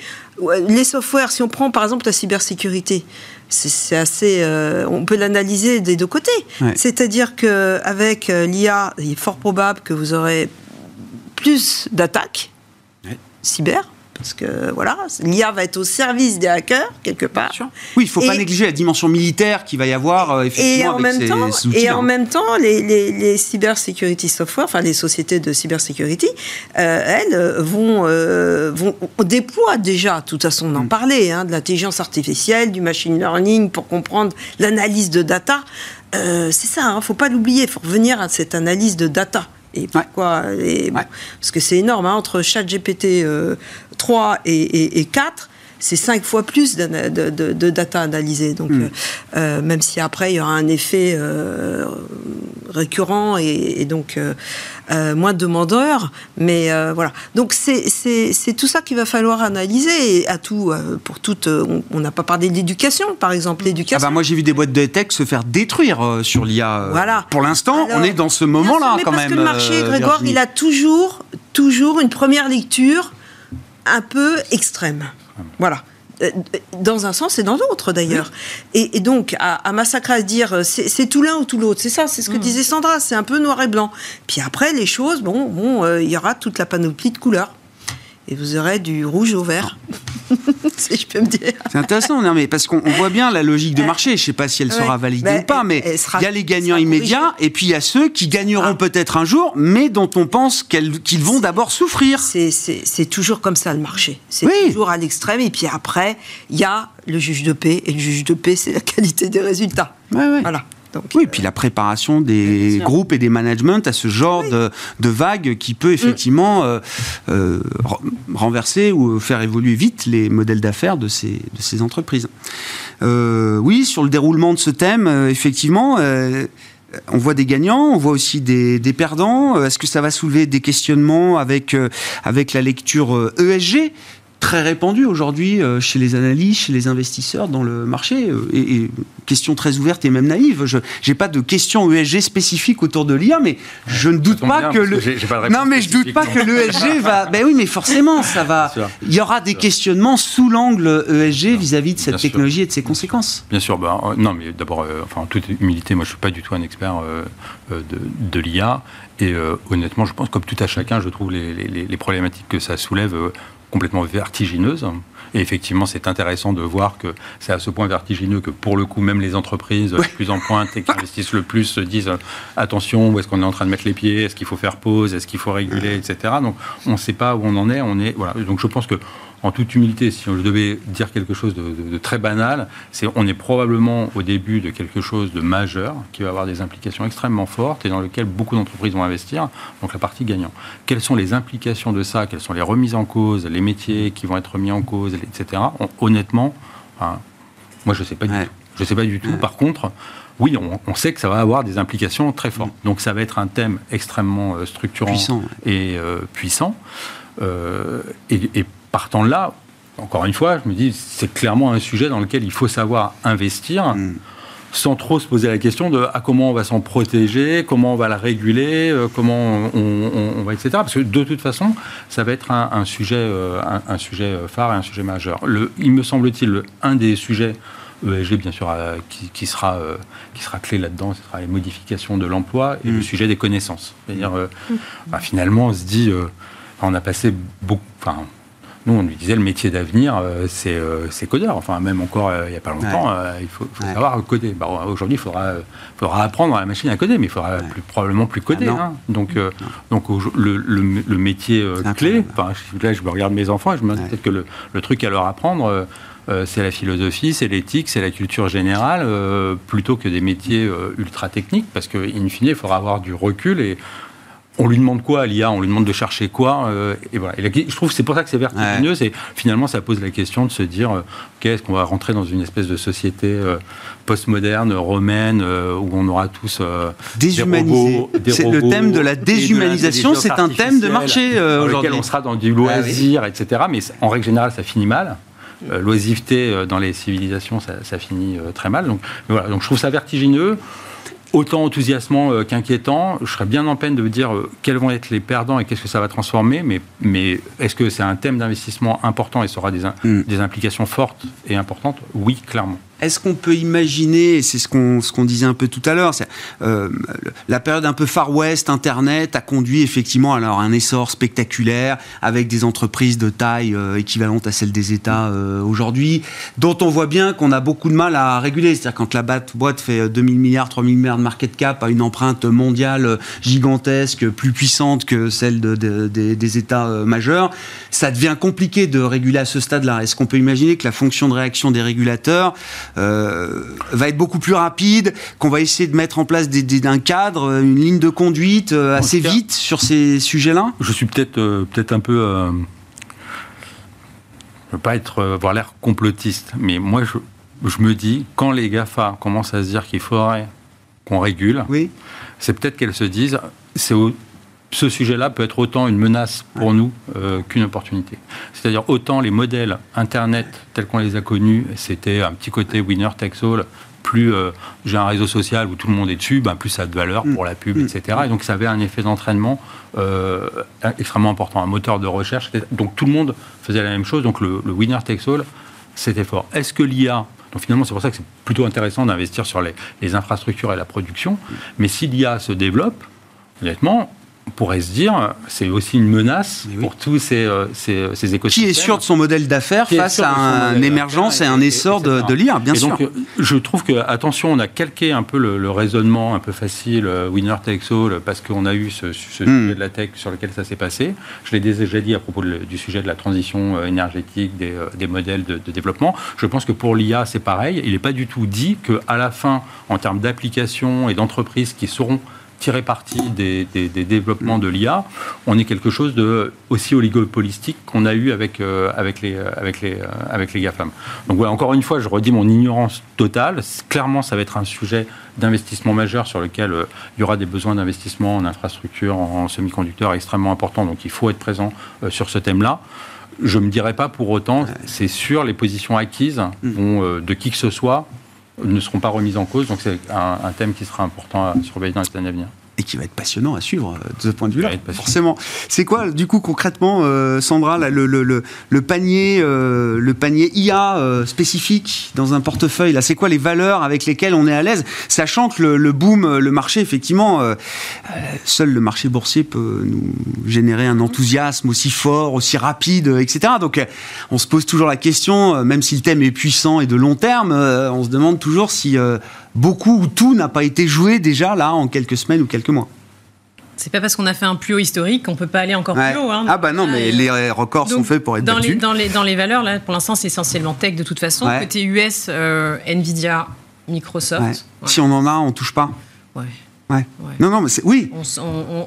les softwares, si on prend par exemple la cybersécurité, c'est assez. Euh, on peut l'analyser des deux côtés. C'est-à-dire qu'avec euh, l'IA, il est fort probable que vous aurez plus d'attaques cyber parce que voilà, l'IA va être au service des hackers quelque part. Oui, il ne faut pas négliger la dimension militaire qu'il va y avoir euh, effectivement et en même temps, Et en même temps, les, les, les cybersecurity software, enfin les sociétés de cybersécurité, euh, elles vont, euh, vont déploient déjà, de toute façon, on en mm. parlait, hein, de l'intelligence artificielle, du machine learning pour comprendre l'analyse de data. c'est ça, il hein, ne faut pas l'oublier, il faut revenir à cette analyse de data. Et pourquoi Parce que c'est énorme, hein, entre ChatGPT 3 euh, et, et, 4, c'est 5 fois plus de, de, data analysée. Donc, hmm. euh, euh, même si après, il y aura un effet récurrent et, donc moins demandeur. Mais voilà. Donc, c'est tout ça qu'il va falloir analyser. Et à tout, pour toute. on n'a pas parlé de l'éducation, par exemple. L'éducation. Ah bah moi, j'ai vu des boîtes de tech se faire détruire sur l'IA. Voilà. Pour l'instant, on est dans ce moment-là, quand même. Parce que le marché, Grégoire, il a toujours, toujours une première lecture un peu extrême. Voilà euh, dans un sens et dans l'autre d'ailleurs. Et, donc, à, massacrer à dire euh, c'est tout l'un ou tout l'autre, c'est ça, c'est ce que mm. disait Sandra, c'est un peu noir et blanc. Puis après, les choses, bon, bon, euh, il y aura toute la panoplie de couleurs et vous aurez du rouge au vert. si je peux me dire. C'est intéressant, non, mais parce qu'on voit bien la logique de marché. Je ne sais pas si elle sera validée bah, ou pas, mais il y a les gagnants immédiats et puis il y a ceux qui gagneront peut-être un jour, mais dont on pense qu'ils vont d'abord souffrir. C'est toujours comme ça le marché. C'est toujours à l'extrême. Et puis après, il y a le juge de paix. Et le juge de paix, c'est la qualité des résultats. Voilà oui, et puis la préparation des groupes et des managements à ce genre de, de, vague qui peut effectivement euh, euh, renverser ou faire évoluer vite les modèles d'affaires de ces, de ces entreprises. Euh, oui, sur le déroulement de ce thème, effectivement on voit des gagnants, on voit aussi des, des perdants. Est-ce que ça va soulever des questionnements avec, avec la lecture ESG très répandu aujourd'hui euh, chez les analystes, chez les investisseurs dans le marché. Euh, et, question très ouverte et même naïve. Je n'ai pas de questions ESG spécifiques autour de l'IA, mais je ne doute pas que le. non, mais je doute pas que l'ESG va. Ben oui, mais forcément, ça va. Il y aura des questionnements sous l'angle ESG vis-à-vis de cette technologie et de ses conséquences. Bien sûr. Ben, euh, non, mais d'abord, enfin, en toute humilité, moi, je suis pas du tout un expert de, de l'IA. Et honnêtement, je pense, comme tout à chacun, je trouve les, les, les problématiques que ça soulève complètement vertigineuse. Et effectivement, c'est intéressant de voir que c'est à ce point vertigineux que pour le coup, même les entreprises les plus en pointe et qui investissent le plus se disent euh, attention, où est-ce qu'on est en train de mettre les pieds? Est-ce qu'il faut faire pause? Est-ce qu'il faut réguler, etc. Donc, on ne sait pas où on en est. On est voilà. Donc, je pense que en toute humilité, si je devais dire quelque chose de, très banal, c'est on est probablement au début de quelque chose de majeur qui va avoir des implications extrêmement fortes et dans lequel beaucoup d'entreprises vont investir. Donc la partie gagnant. Quelles sont les implications de ça? Quelles sont les remises en cause, les métiers qui vont être remis en cause, etc. honnêtement, moi je ne sais pas du tout. Je sais pas du tout. Par contre, oui, on, sait que ça va avoir des implications très fortes. Donc ça va être un thème extrêmement euh, structurant et euh, puissant. Euh, et, et, partant de là, encore une fois, je me dis, c'est clairement un sujet dans lequel il faut savoir investir. Mm. sans trop se poser la question de à comment on va s'en protéger, comment on va la réguler, euh, comment on, va, etc. Parce que de toute façon, ça va être un, sujet, euh, un, sujet phare et un sujet majeur. Le, il me semble-t-il, un des sujets ESG, bien sûr, euh, qui, sera, qui sera clé là-dedans, ce sera les modifications de l'emploi et le mm. sujet des connaissances. C'est-à-dire, mm. bah, finalement, on se dit, on a passé beaucoup, enfin, nous, on lui disait le métier d'avenir, euh, euh, c'est codeur. Enfin, même encore euh, il n'y a pas longtemps, il faut, savoir coder. Bah, aujourd'hui, il faudra, faudra apprendre à la machine à coder, mais il faudra plus, probablement plus coder. Ah hein. Donc, donc le, le, métier clé, enfin, là, je me regarde mes enfants et je me dis peut-être que le, truc à leur apprendre, c'est la philosophie, c'est l'éthique, c'est la culture générale, plutôt que des métiers ultra techniques, parce qu'in fine, il faudra avoir du recul et on lui demande quoi à l'IA On lui demande de chercher quoi euh, Et voilà. je trouve que c'est pour ça que c'est vertigineux. C'est finalement ça pose la question de se dire euh, qu'est-ce qu'on va rentrer dans une espèce de société euh, postmoderne romaine où on aura tous déshumanisé. C'est le thème de la déshumanisation. C'est un thème de marché aujourd'hui. on sera dans du loisir, etc. Mais en règle générale, ça finit mal. L'oisiveté dans les civilisations, ça, finit très mal. Donc, voilà. Donc je trouve ça vertigineux autant enthousiasmant euh, qu'inquiétant. Je serais bien en peine de dire euh, quels vont être les perdants et qu'est-ce que ça va transformer, mais, mais est-ce que c'est un thème d'investissement important et ça aura des, des implications fortes et importantes? Oui, clairement. Est-ce qu'on peut imaginer, et c'est ce qu'on ce disait un peu tout à l'heure, euh, la période un peu Far West, Internet, a conduit effectivement alors un essor spectaculaire avec des entreprises de taille euh, équivalente à celle des États euh, aujourd'hui, dont on voit bien qu'on a beaucoup de mal à réguler. C'est-à-dire quand la boîte fait 2000 milliards, 3000 milliards de market cap, a une empreinte mondiale gigantesque, plus puissante que celle de, des États majeurs, ça devient compliqué de réguler à ce stade-là. Est-ce qu'on peut imaginer que la fonction de réaction des régulateurs euh, va être beaucoup plus rapide, qu'on va essayer de mettre en place des, un cadre, une ligne de conduite euh, assez vite sur ces sujets-là? Je suis peut-être euh, peut-être un peu... je ne veux pas être, avoir l'air complotiste, mais moi, je, je, me dis, quand les GAFA commencent à se dire qu'il faudrait qu'on régule, oui. c'est peut-être qu'elles se disent, c'est ce sujet-là peut être autant une menace pour nous euh, qu'une opportunité. C'est-à-dire autant les modèles Internet tels qu'on les a connus, c'était un petit côté winner takes all, plus euh, j'ai un réseau social où tout le monde est dessus, ben plus ça a de valeur pour la pub, mm. etc. Et donc ça avait un effet d'entraînement euh, extrêmement important, un moteur de recherche. Donc tout le monde faisait la même chose, donc le, winner takes all, c'était fort. Est-ce que l'IA donc finalement, c'est pour ça que c'est plutôt intéressant d'investir sur les, les, infrastructures et la production. Mais si l'IA se développe, honnêtement, on pourrait se dire, c'est aussi une menace pour tous ces, euh, ces, ces, écosystèmes. Qui est sûr de son modèle d'affaires face à une émergence et un essor de, de l'IA, bien sûr. Donc, euh, je trouve que, attention, on a calqué un peu le, raisonnement un peu facile, euh, winner takes all, parce qu'on a eu ce, ce hmm. sujet de la tech sur lequel ça s'est passé. Je l'ai déjà dit à propos du sujet de la transition énergétique, des, des modèles de, de, développement. Je pense que pour l'IA, c'est pareil. Il n'est pas du tout dit qu'à la fin, en termes d'applications et d'entreprises qui seront tirer parti des, développements de l'IA, on est quelque chose de aussi oligopolistique qu'on a eu avec, euh, avec, les, avec, les, euh, avec les GAFAM. Donc voilà, encore une fois, je redis mon ignorance totale. Clairement, ça va être un sujet d'investissement majeur sur lequel euh, il y aura des besoins d'investissement en infrastructure, en, semi-conducteurs extrêmement importants. Donc il faut être présent sur ce thème-là. Je ne me dirais pas pour autant, c'est sûr, les positions acquises mm. vont, de qui que ce soit ne seront pas remises en cause. Donc c'est un, thème qui sera important à surveiller dans les années à venir. Et qui va être passionnant à suivre euh, de ce point de vue-là, forcément. C'est quoi, du coup, concrètement, euh, Sandra, le, le, le, panier, euh, le panier IA spécifique dans un portefeuille Là, c'est quoi les valeurs avec lesquelles on est à l'aise, sachant que le, boom, le marché, effectivement, seul le marché boursier peut nous générer un enthousiasme aussi fort, aussi rapide, etc. Donc, on se pose toujours la question, même si le thème est puissant et de long terme, on se demande toujours si beaucoup ou tout n'a pas été joué déjà là en quelques semaines ou quelques mois. C'est pas parce qu'on a fait un plus haut historique qu'on peut pas aller encore plus haut. Hein. Ah bah non, mais les records sont faits pour être dans battus. Les, dans, les, dans les valeurs, là, pour l'instant, c'est essentiellement tech de toute façon. Côté US, euh, Nvidia, Microsoft. Si on en a, on touche pas. Ouais. Ouais. Non, non, mais oui.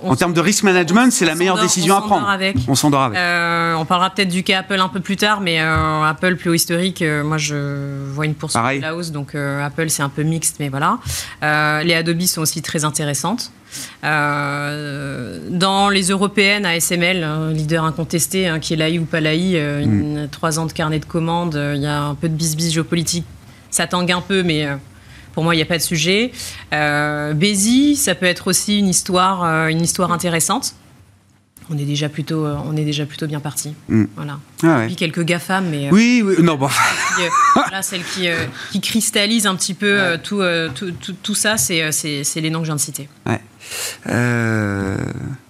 en termes de risk management, c'est la meilleure décision à prendre. Avec. On s'endort avec. Euh, on parlera peut-être du cas Apple un peu plus tard, mais euh, Apple plus haut historique, euh, moi je vois une poursuite de la hausse, donc Apple c'est un peu mixte, mais voilà. les Adobe sont aussi très intéressantes. dans les européennes, ASML, leader incontesté, hein, qui est l'AI ou pas l'AI, mm. trois ans de carnet de commandes, il y a un peu de bis-bis géopolitique, ça tangue un peu, mais pour moi, il n'y a pas de sujet. Euh, Bézi, ça peut être aussi une histoire, euh, une histoire intéressante. On est déjà plutôt, euh, on est déjà plutôt bien parti. Mm. Voilà. Ah Puis quelques GAFAM, mais euh, oui, oui, non, bon. voilà, celle qui, qui cristallise un petit peu tout, tout, tout, ça, c'est, c'est, les noms que je viens de citer. Ouais.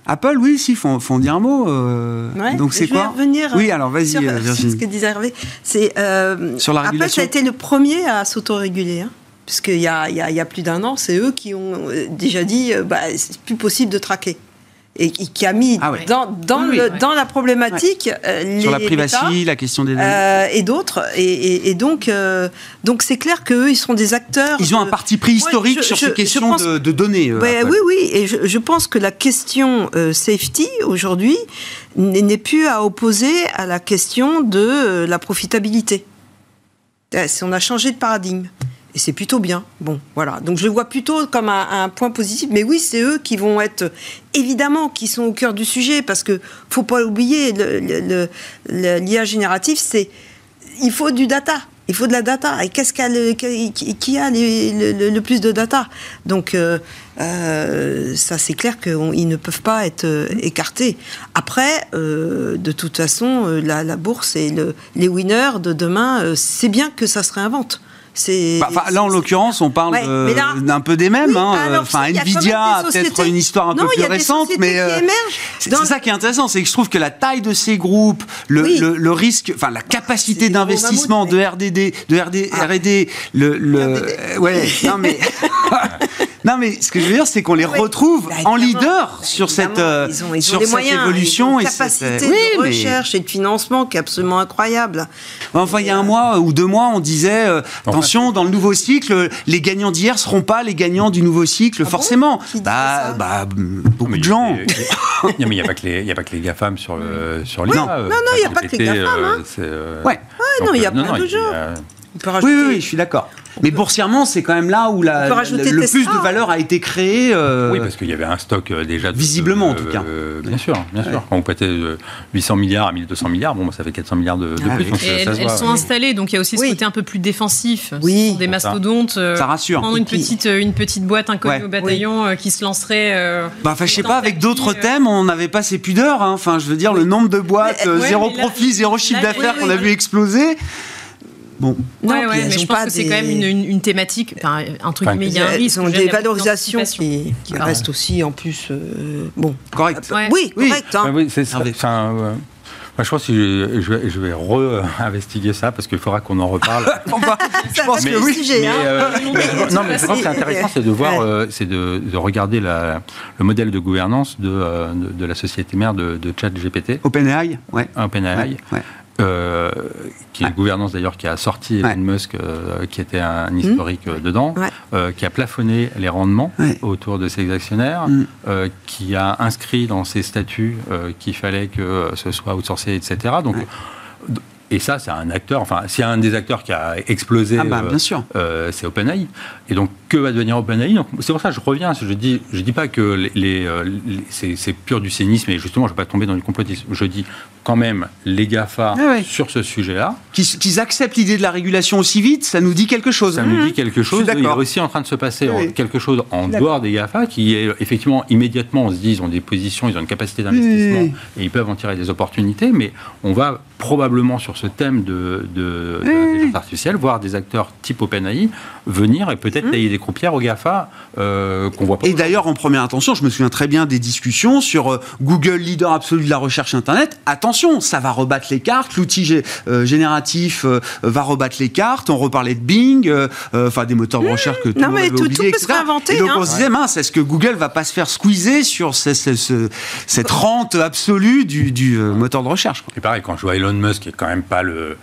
Apple, oui, si, font, font dire un mot. donc c'est quoi revenir Oui, alors vas-y, sur, Virginie. ce que disait Hervé. C'est, sur la Apple, ça a été le premier à s'autoréguler. Hein puisqu'il y y a, plus d'un an, c'est eux qui ont euh, déjà dit euh, bah, c'est plus possible de traquer. Et qui a mis ah dans, dans, le, dans, la problématique euh, les sur la privacy, la question des données et d'autres. Et, donc, donc c'est clair qu'eux, ils sont des acteurs. Ils ont un parti pris historique sur ces questions de, données. oui, oui, et je, je, pense que la question safety aujourd'hui n'est plus à opposer à la question de la profitabilité. On a changé de paradigme. Et c'est plutôt bien. Bon, voilà. Donc je le vois plutôt comme un, point positif. Mais oui, c'est eux qui vont être, évidemment, qui sont au cœur du sujet, parce que faut pas oublier, l'IA génératif, c'est, il faut du data. Il faut de la data. Et qu'est-ce qui a le, plus de data? Donc, euh, euh, ça, c'est clair qu'ils ne peuvent pas être euh, écartés. Après, de toute façon, la, la bourse et les winners de demain, c'est bien que ça se réinvente. Bah, là, en l'occurrence, on parle d'un peu des mêmes. Hein. enfin, Nvidia a peut-être une histoire un peu plus récente, mais euh, c'est ça qui est intéressant, c'est que je trouve que la taille de ces groupes, le, le, risque, enfin la capacité d'investissement de RDD, de RD, ah. R&D, le, le ouais, non mais Non, mais ce que je veux dire, c'est qu'on les retrouve bah, en leader sur cette, euh, sur cette évolution. Ils ont une capacité de recherche et de financement qui est absolument incroyable. Enfin, il y a un mois ou deux mois, on disait euh, attention, dans le nouveau cycle, les gagnants d'hier seront pas les gagnants du nouveau cycle, ah forcément. bah, bah, beaucoup de gens. non, mais il n'y a pas que les, il a pas que les GAFAM sur le, sur l'IA. Non, non, il n'y a pas que les GAFAM. Hein. Euh, ouais. non, il y a plein de gens. Oui, oui, je suis d'accord. Mais boursièrement, c'est quand même là où la, le plus de valeur a été créé. Euh, oui, parce qu'il y avait un stock euh, déjà. visiblement, en tout cas. Euh, bien sûr, bien sûr. Quand on pétait 800 milliards à 1200 milliards, bon, bah, ça fait 400 milliards de, ah plus. elles, sont installées, donc il y a aussi ce côté un peu plus défensif. Oui. des mastodontes. ça rassure. Prendre une petite, une petite boîte inconnue au bataillon qui se lancerait. bah, je sais pas, avec d'autres thèmes, on n'avait pas ces pudeurs. Hein. Enfin, je veux dire, le nombre de boîtes, zéro profit, zéro chiffre d'affaires qu'on a vu exploser. Bon. Ouais, ouais, mais je pense que c'est quand même une, une, thématique, enfin, un truc, mais il y a un risque. Ils ont des valorisations qui, qui restent aussi en plus. Euh, bon. Correct. Oui, correct. Hein. Oui, c'est ça. Euh, moi, je pense que je, vais, je vais re-investiguer ça parce qu'il faudra qu'on en reparle. je pense que oui. Sujet, hein. euh, non, mais je pense que c'est intéressant, c'est de voir, c'est de, de, regarder la, le modèle de gouvernance de, de, la société mère de, de ChatGPT. OpenAI, ouais. OpenAI. Euh, qui est une gouvernance d'ailleurs qui a sorti Elon Musk, euh, qui était un mmh. historique euh, dedans, qui a plafonné les rendements autour de ses actionnaires, mmh. qui a inscrit dans ses statuts qu'il fallait que ce soit outsourcé, etc. Donc, et ça, c'est un acteur, enfin, s'il y a un des acteurs qui a explosé, ah bah, c'est OpenAI. Et donc, que va devenir OpenAI. C'est pour ça que je reviens. Je dis, je dis pas que les, euh, c'est pur du cynisme et justement, je ne vais pas tomber dans du complotisme. Je dis quand même les GAFA ah sur ce sujet-là. Qu'ils acceptent l'idée de la régulation aussi vite, ça nous dit quelque chose. Ça nous dit quelque chose. Il est aussi en train de se passer quelque chose en dehors des GAFA qui est effectivement immédiatement, on se dit, ils ont des positions, ils ont une capacité d'investissement et ils peuvent en tirer des opportunités, mais on va probablement sur ce thème de, de, l'intelligence artificielle voir des acteurs type OpenAI venir et peut-être mmh. tailler des croupières au GAFA euh, qu'on voit pas. Et d'ailleurs, en première intention, je me souviens très bien des discussions sur euh, Google, leader absolu de la recherche Internet. Attention, ça va rebattre les cartes. L'outil euh, génératif va rebattre les cartes. On reparlait de Bing, enfin des moteurs de mmh. recherche que tout non, mais tout, tout peut se réinventer. Et donc on se disait, mince, est-ce que Google va pas se faire squeezer sur cette rente absolue du, moteur de recherche Et pareil, quand je vois Elon Musk, qui est quand même pas le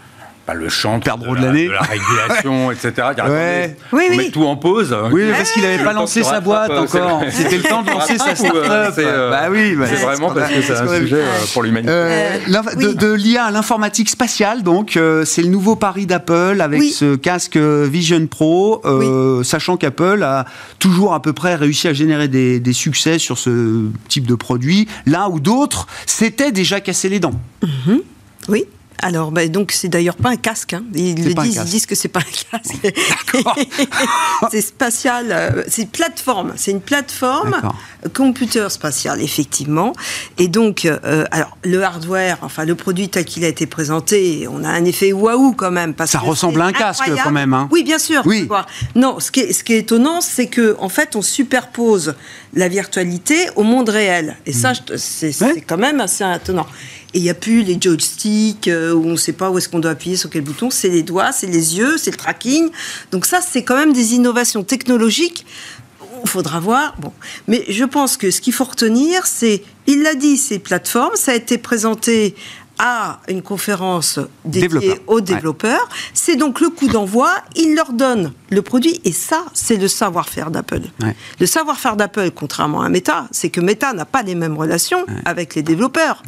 pas le champ de, de, l'année, de la régulation, etc. ouais. oui, oui. met tout en pause. Oui, parce qu'il n'avait pas lancé sa boîte encore. C'était le temps de lancer sa start-up. Euh, bah oui, bah, c'est vraiment parce que c'est un sujet euh, pour l'humanité. Euh, de, l'IA à l'informatique spatiale, donc c'est le nouveau pari d'Apple avec ce casque Vision Pro, sachant qu'Apple a toujours à peu près réussi à générer des, des succès sur ce type de produit, là où d'autres s'étaient déjà cassé les dents. Mhm. Oui. Alors, bah, donc, c'est d'ailleurs pas un casque. Hein. Ils le disent, ils disent que c'est pas un casque. c'est spatial. Euh, c'est une plateforme. C'est une plateforme computer spatial, effectivement. Et donc, euh, alors, le hardware, enfin, le produit tel qu'il a été présenté, on a un effet waouh quand même. Parce Ça ressemble à un casque quand même. Hein. Oui, bien sûr. Oui. Non, ce qui est, ce qui est étonnant, c'est que en fait, on superpose la virtualité au monde réel. Et ça, mm. c'est quand même assez étonnant. Et il n'y a plus les joysticks euh, où on ne sait pas où est-ce qu'on doit appuyer sur quel bouton. C'est les doigts, c'est les yeux, c'est le tracking. Donc ça, c'est quand même des innovations technologiques. Il faudra voir. Bon. Mais je pense que ce qu'il faut retenir, c'est, il l'a dit, ces plateformes, ça a été présenté à une conférence dédiée aux développeurs. C'est donc le coup d'envoi. Il leur donne le produit et ça, c'est le savoir-faire d'Apple. Le savoir-faire d'Apple, contrairement à Meta, c'est que Meta n'a pas les mêmes relations avec les développeurs.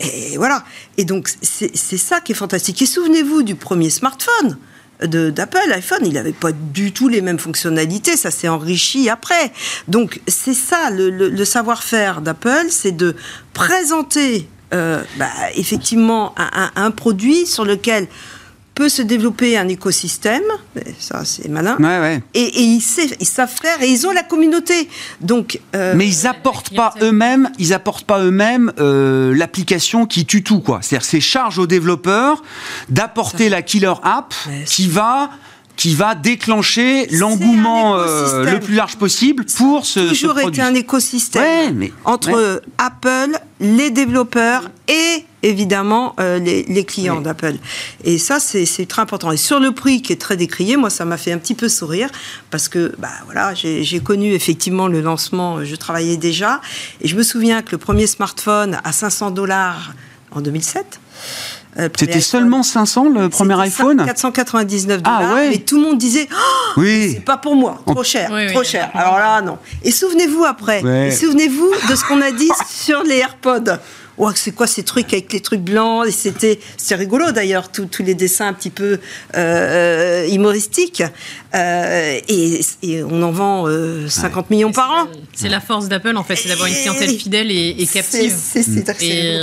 Et voilà. Et donc, c'est ça qui est fantastique. Et souvenez-vous du premier smartphone d'Apple, iPhone, il n'avait pas du tout les mêmes fonctionnalités, ça s'est enrichi après. Donc c'est ça, le savoir-faire d'Apple, c'est de présenter euh, bah, effectivement un, produit sur lequel peut se développer un écosystème, ça c'est malin, Et, ils, savent, faire et ils ont la communauté. Donc, euh, mais ils apportent pas eux-mêmes, ils apportent pas eux-mêmes euh, l'application qui tue tout quoi. C'est-à-dire c'est charge aux développeurs d'apporter la killer app qui va qui va déclencher l'engouement euh, le plus large possible pour ce, toujours été un écosystème entre Apple, les développeurs et évidemment euh, les, clients d'Apple. Et ça, c'est très important. Et sur le prix qui est très décrié, moi, ça m'a fait un petit peu sourire parce que, bah voilà, j'ai connu effectivement le lancement, je travaillais déjà, et je me souviens que le premier smartphone à 500 dollars en 2007, euh, C'était seulement 500 le premier iPhone 499 ah, dollars. Ah, Et tout le monde disait oh, oui. c'est pas pour moi, trop cher, trop cher. Alors là, non. Et souvenez-vous après, souvenez-vous de ce qu'on a dit sur les AirPods c'est quoi ces trucs avec les trucs blancs Et c'était, rigolo d'ailleurs, tous les dessins un petit peu euh, humoristiques. Euh, et, on en vend 50 euh, millions par an. C'est la force d'Apple, en fait, c'est d'avoir une clientèle fidèle et, captive. C'est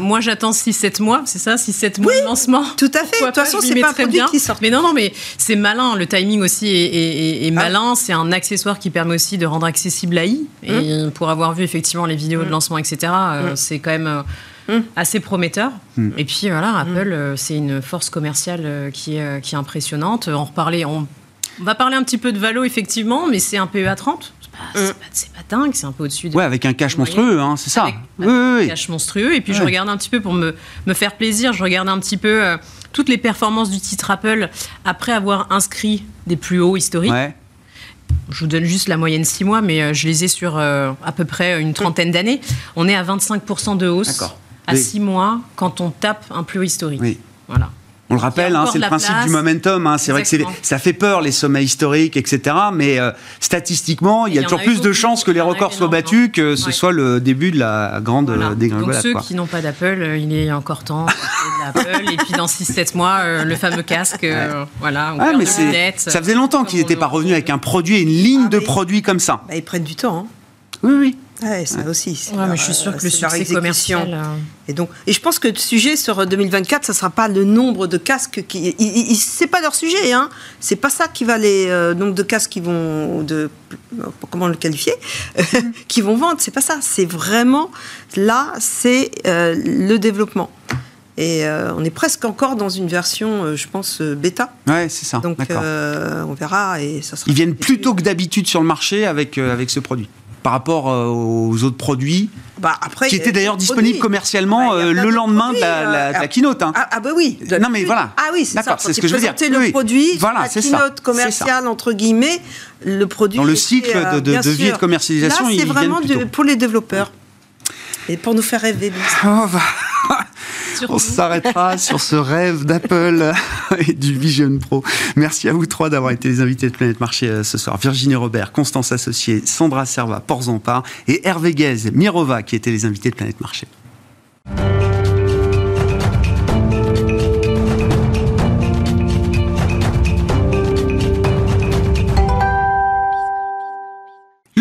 Moi, j'attends 6-7 mois, c'est ça 6-7 mois de lancement. Tout à fait. De toute façon, c'est pas un produit qui sort. Mais non, non, mais c'est malin. Le timing aussi est, ah. malin. C'est un accessoire qui permet aussi de rendre accessible l'AI. Et hum. pour avoir vu effectivement les vidéos de hum. lancement, etc., hum. c'est quand même euh, hmm. assez prometteur. Hmm. Et puis voilà, hmm. Apple, euh, c'est une force commerciale euh, qui est, qui est impressionnante. On, reparlait, on, va parler un petit peu de Valo, effectivement, mais c'est un PEA 30. C'est pas, dingue, c'est un peu au-dessus de. Ouais, avec un cash monstrueux, hein, c'est ça. oui, oui, un cash monstrueux. Et puis je regarde un petit peu pour me, me faire plaisir, je regarde un petit peu toutes les performances du titre Apple après avoir inscrit des plus hauts historiques. Je vous donne juste la moyenne 6 mois, mais euh, je les ai sur euh, à peu près une trentaine d'années. On est à 25% de hausse à 6 mois quand on tape un plus haut historique. Voilà. On le rappelle, hein, c'est le principe du momentum. Hein. C'est vrai que ça fait peur les sommets historiques, etc. Mais euh, statistiquement, il y a, toujours plus de chances que les records soient battus que ce soit le début de la grande voilà. dégringolade. Donc ceux qui n'ont pas d'Apple, euh, il est encore temps d'Apple. et puis dans 6-7 mois, euh, le fameux casque, voilà, on ah, mais Ça faisait longtemps qu'ils n'étaient pas revenus avec un produit, une ligne ah de produits comme ça. Bah, ils prennent du temps. Hein. Oui, oui. Ouais, ça aussi. mais je suis sûre que le succès commercial. Euh, et donc, et je pense que le sujet sur 2024, ça sera pas le nombre de casques qui, c'est pas leur sujet, hein. C'est pas ça qui va les euh, nombre de casques qui vont de comment le qualifier, qui vont vendre. C'est pas ça. C'est vraiment là, c'est euh, le développement. Et on est presque encore dans une version, je pense, bêta. Ouais, c'est ça. Donc on verra et ça sera. Ils viennent plus tôt que d'habitude sur le marché avec avec ce produit par rapport euh, aux autres produits bah, après, qui étaient d'ailleurs disponibles commercialement bah, euh, le lendemain de la, euh, keynote. Hein. Ah, ah, bah oui. Non mais voilà. Ah oui, c'est ça. C'est ce que je veux dire. le produit, voilà, la keynote commerciale entre guillemets, le produit. Dans le cycle de, de, de vie et de commercialisation, c'est vraiment pour les développeurs et pour nous faire rêver. Oh, on s'arrêtera sur ce rêve d'Apple et du Vision Pro. Merci à vous trois d'avoir été les invités de Planète Marché euh, ce soir. Virginie Robert, Constance Associée, Sandra Serva, Porzampar et Hervé Guez, Mirova qui étaient les invités de Planète Marché.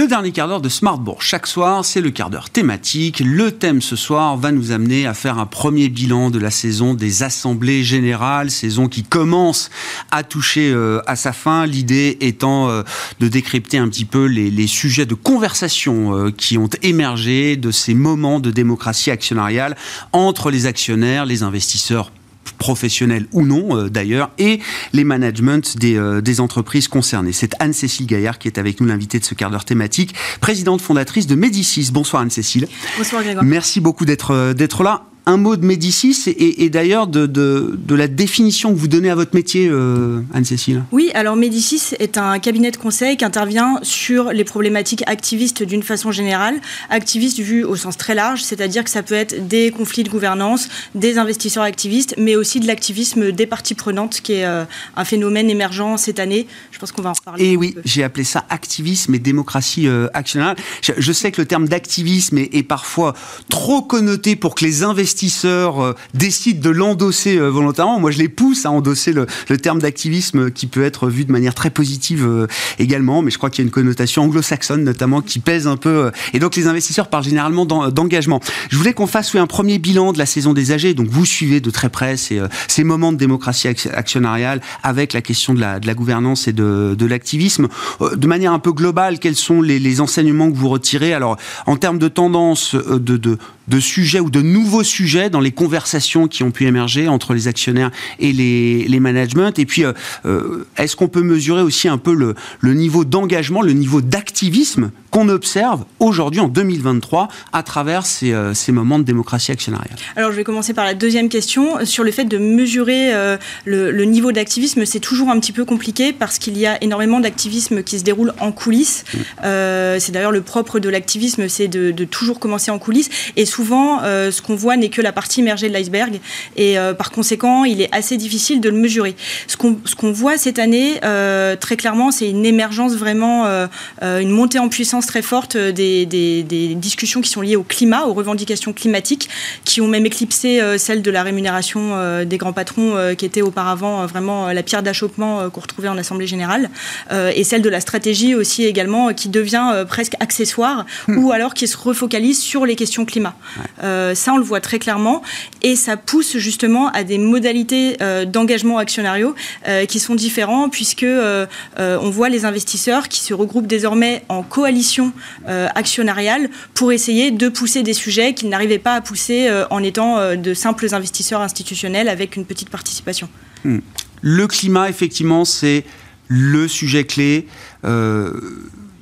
Le dernier quart d'heure de Smartbourg chaque soir, c'est le quart d'heure thématique. Le thème ce soir va nous amener à faire un premier bilan de la saison des assemblées générales, saison qui commence à toucher euh, à sa fin. L'idée étant euh, de décrypter un petit peu les, sujets de conversation euh, qui ont émergé de ces moments de démocratie actionnariale entre les actionnaires, les investisseurs professionnels ou non euh, d'ailleurs, et les managements des, euh, des entreprises concernées. C'est Anne-Cécile Gaillard qui est avec nous, l'invitée de ce quart d'heure thématique, présidente fondatrice de Médicis. Bonsoir Anne-Cécile. Bonsoir Grégoire. Merci beaucoup d'être euh, d'être là un mot de Médicis et, d'ailleurs de, de, la définition que vous donnez à votre métier, euh, Anne-Cécile. Oui, alors Médicis est un cabinet de conseil qui intervient sur les problématiques activistes d'une façon générale. Activistes vu au sens très large, c'est-à-dire que ça peut être des conflits de gouvernance, des investisseurs activistes, mais aussi de l'activisme des parties prenantes, qui est euh, un phénomène émergent cette année. Je pense qu'on va en reparler. Et oui, j'ai appelé ça activisme et démocratie euh, actionnelle. Je, sais que le terme d'activisme est, est parfois trop connoté pour que les investisseurs investisseurs euh, décident de l'endosser euh, volontairement, moi je les pousse à endosser le, terme d'activisme qui peut être vu de manière très positive euh, également, mais je crois qu'il y a une connotation anglo-saxonne notamment qui pèse un peu. et donc les investisseurs parlent généralement d'engagement. Je voulais qu'on fasse un premier bilan de la saison des AG. Donc vous suivez de très près ces, moments de démocratie actionnariale avec la question de la, gouvernance et de, l'activisme. De manière un peu globale, quels sont les, enseignements que vous retirez? Alors en termes de tendance, de, de sujets ou de nouveaux sujets dans les conversations qui ont pu émerger entre les actionnaires et les, les managements Et puis, euh, euh, est-ce qu'on peut mesurer aussi un peu le, le niveau d'engagement, le niveau d'activisme qu'on observe aujourd'hui en 2023 à travers ces, euh, ces, moments de démocratie actionnariale? Alors, je vais commencer par la deuxième question. Sur le fait de mesurer le, le, niveau d'activisme, c'est toujours un petit peu compliqué parce qu'il y a énormément d'activisme qui se déroule en coulisses. Mmh. c'est d'ailleurs le propre de l'activisme, c'est de, de, toujours commencer en coulisses. Et souvent, euh, ce qu'on voit n'est que la partie immergée de l'iceberg. Et euh, par conséquent, il est assez difficile de le mesurer. Ce qu'on voit cette année, euh, très clairement, c'est une émergence vraiment, une montée en puissance très forte des, des, discussions qui sont liées au climat, aux revendications climatiques, qui ont même éclipsé celle de la rémunération des grands patrons, qui était auparavant vraiment la pierre d'achoppement qu'on retrouvait en Assemblée générale, et celle de la stratégie aussi également, qui devient presque accessoire, hmm. ou alors qui se refocalise sur les questions climat. Euh, ça, on le voit très clairement. Et ça pousse justement à des modalités euh, d'engagement actionnariaux euh, qui sont différents, puisque on voit les investisseurs qui se regroupent désormais en coalition actionnariale pour essayer de pousser des sujets qu'ils n'arrivaient pas à pousser en étant de simples investisseurs institutionnels avec une petite participation. Hmm. Le climat, effectivement, c'est le sujet clé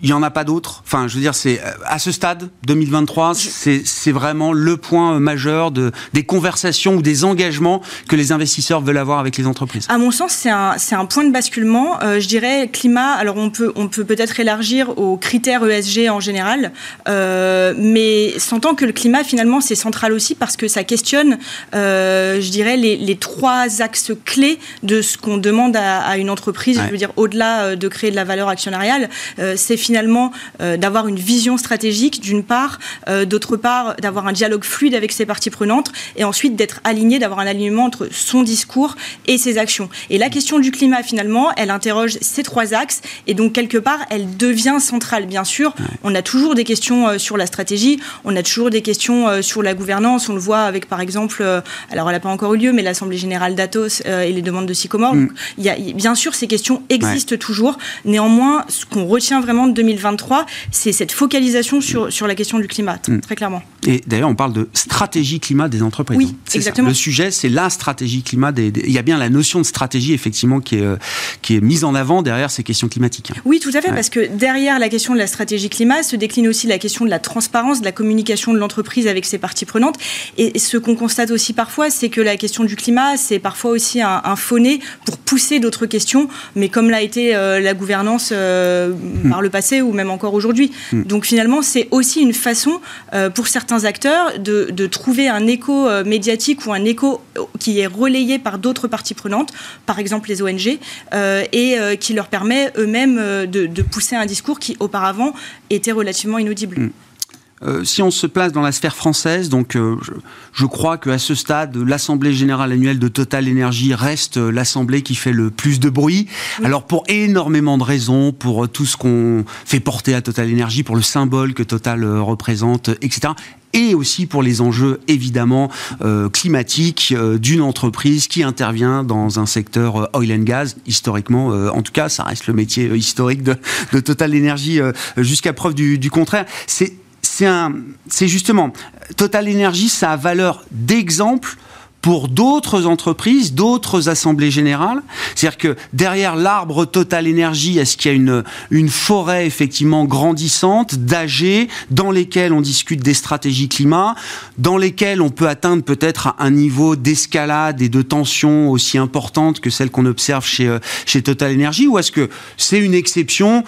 il n'y en a pas d'autres. Enfin, je veux dire, c'est à ce stade 2023, c'est vraiment le point majeur de, des conversations ou des engagements que les investisseurs veulent avoir avec les entreprises. À mon sens, c'est un, un, point de basculement. Euh, je dirais climat. Alors, on peut on peut peut-être élargir aux critères ESG en général, euh, mais sentant que le climat finalement c'est central aussi parce que ça questionne, euh, je dirais, les, les, trois axes clés de ce qu'on demande à, à, une entreprise. Je veux dire, au-delà de créer de la valeur actionnariale, c'est finalement finalement euh, d'avoir une vision stratégique d'une part, euh, d'autre part d'avoir un dialogue fluide avec ses parties prenantes et ensuite d'être aligné, d'avoir un alignement entre son discours et ses actions. Et la question du climat finalement, elle interroge ces trois axes et donc quelque part elle devient centrale. Bien sûr, on a toujours des questions euh, sur la stratégie, on a toujours des questions sur la gouvernance. On le voit avec par exemple, alors elle n'a pas encore eu lieu, mais l'Assemblée générale d'Atos et les demandes de Sycomore. Mm. il y a, bien sûr, ces questions existent toujours. Néanmoins, ce qu'on retient vraiment de 2023, c'est cette focalisation sur, sur la question du climat, mm. très clairement. Et d'ailleurs, on parle de stratégie climat des entreprises. Oui, hein. exactement. Le sujet, c'est la stratégie climat. Des, Il y a bien la notion de stratégie, effectivement, qui est, euh, qui est mise en avant derrière ces questions climatiques. Hein. Oui, tout à fait, parce que derrière la question de la stratégie climat se décline aussi la question de la transparence, de la communication de l'entreprise avec ses parties prenantes. Et ce qu'on constate aussi parfois, c'est que la question du climat, c'est parfois aussi un, un fauné pour pousser d'autres questions, mais comme l'a été euh, la gouvernance euh, mm. par le passé ou même encore aujourd'hui. Hmm. Donc finalement, c'est aussi une façon euh, pour certains acteurs de, trouver un écho euh, médiatique ou un écho qui est relayé par d'autres parties prenantes, par exemple les ONG, euh, et qui leur permet eux-mêmes de, pousser un discours qui auparavant était relativement inaudible. Hmm. Euh, si on se place dans la sphère française, donc euh, je, crois qu'à ce stade, l'Assemblée générale annuelle de Total Énergie reste euh, l'Assemblée qui fait le plus de bruit. Alors pour énormément de raisons, pour tout ce qu'on fait porter à Total Énergie, pour le symbole que Total représente, etc et aussi pour les enjeux évidemment climatiques d'une entreprise qui intervient dans un secteur oil and gas. Historiquement, en tout cas, ça reste le métier historique de, Total Energy jusqu'à preuve du, du contraire. C'est c'est justement Total Energy, ça a valeur d'exemple pour d'autres entreprises, d'autres assemblées générales. C'est-à-dire que derrière l'arbre Total Energy, est-ce qu'il y a une, forêt effectivement grandissante d'AG dans lesquelles on discute des stratégies climat, dans lesquelles on peut atteindre peut-être un niveau d'escalade et de tension aussi importante que celle qu'on observe chez, euh, chez Total Energy, ou est-ce que c'est une exception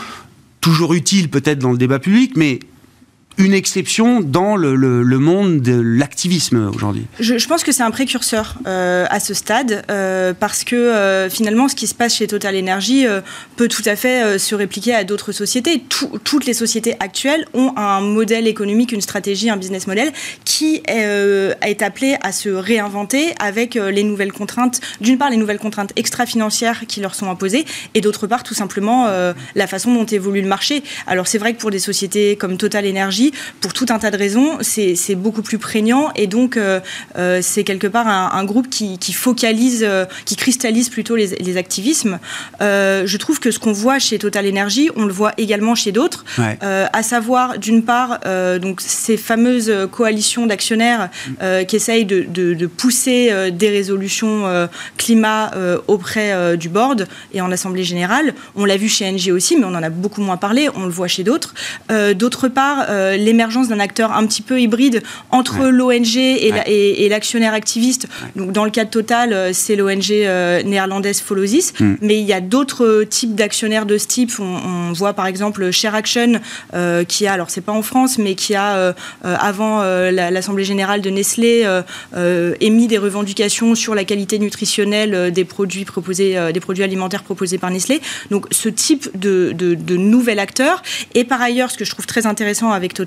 toujours utile peut-être dans le débat public, mais une exception dans le, le, monde de l'activisme aujourd'hui je, pense que c'est un précurseur euh, à ce stade, euh, parce que euh, finalement, ce qui se passe chez Total Energy peut tout à fait se répliquer à d'autres sociétés. toutes les sociétés actuelles ont un modèle économique, une stratégie, un business model qui est, est appelé à se réinventer avec les nouvelles contraintes, d'une part les nouvelles contraintes extra-financières qui leur sont imposées, et d'autre part tout simplement la façon dont évolue le marché. Alors c'est vrai que pour des sociétés comme Total Energy, pour tout un tas de raisons, c'est beaucoup plus prégnant et donc euh, euh, c'est quelque part un, groupe qui, focalise, euh, qui cristallise plutôt les, activismes. je trouve que ce qu'on voit chez Total Energy, on le voit également chez d'autres, à savoir d'une part donc ces fameuses coalitions d'actionnaires qui essayent de, pousser des résolutions climat auprès du board et en assemblée générale. On l'a vu chez NG aussi, mais on en a beaucoup moins parlé. On le voit chez d'autres. D'autre part, l'émergence d'un acteur un petit peu hybride entre l'ONG et l'actionnaire activiste. Donc, dans le cas de Total, euh, c'est l'ONG euh, néerlandaise Follosis, mm. mais il y a d'autres types d'actionnaires de ce type. On, voit par exemple Share Action, euh, qui a, alors c'est pas en France, mais qui a, avant l'Assemblée générale de Nestlé, émis des revendications sur la qualité nutritionnelle des produits proposés, des produits alimentaires proposés par Nestlé. Donc, ce type de, de, de nouvel acteur. Et par ailleurs, ce que je trouve très intéressant avec Total,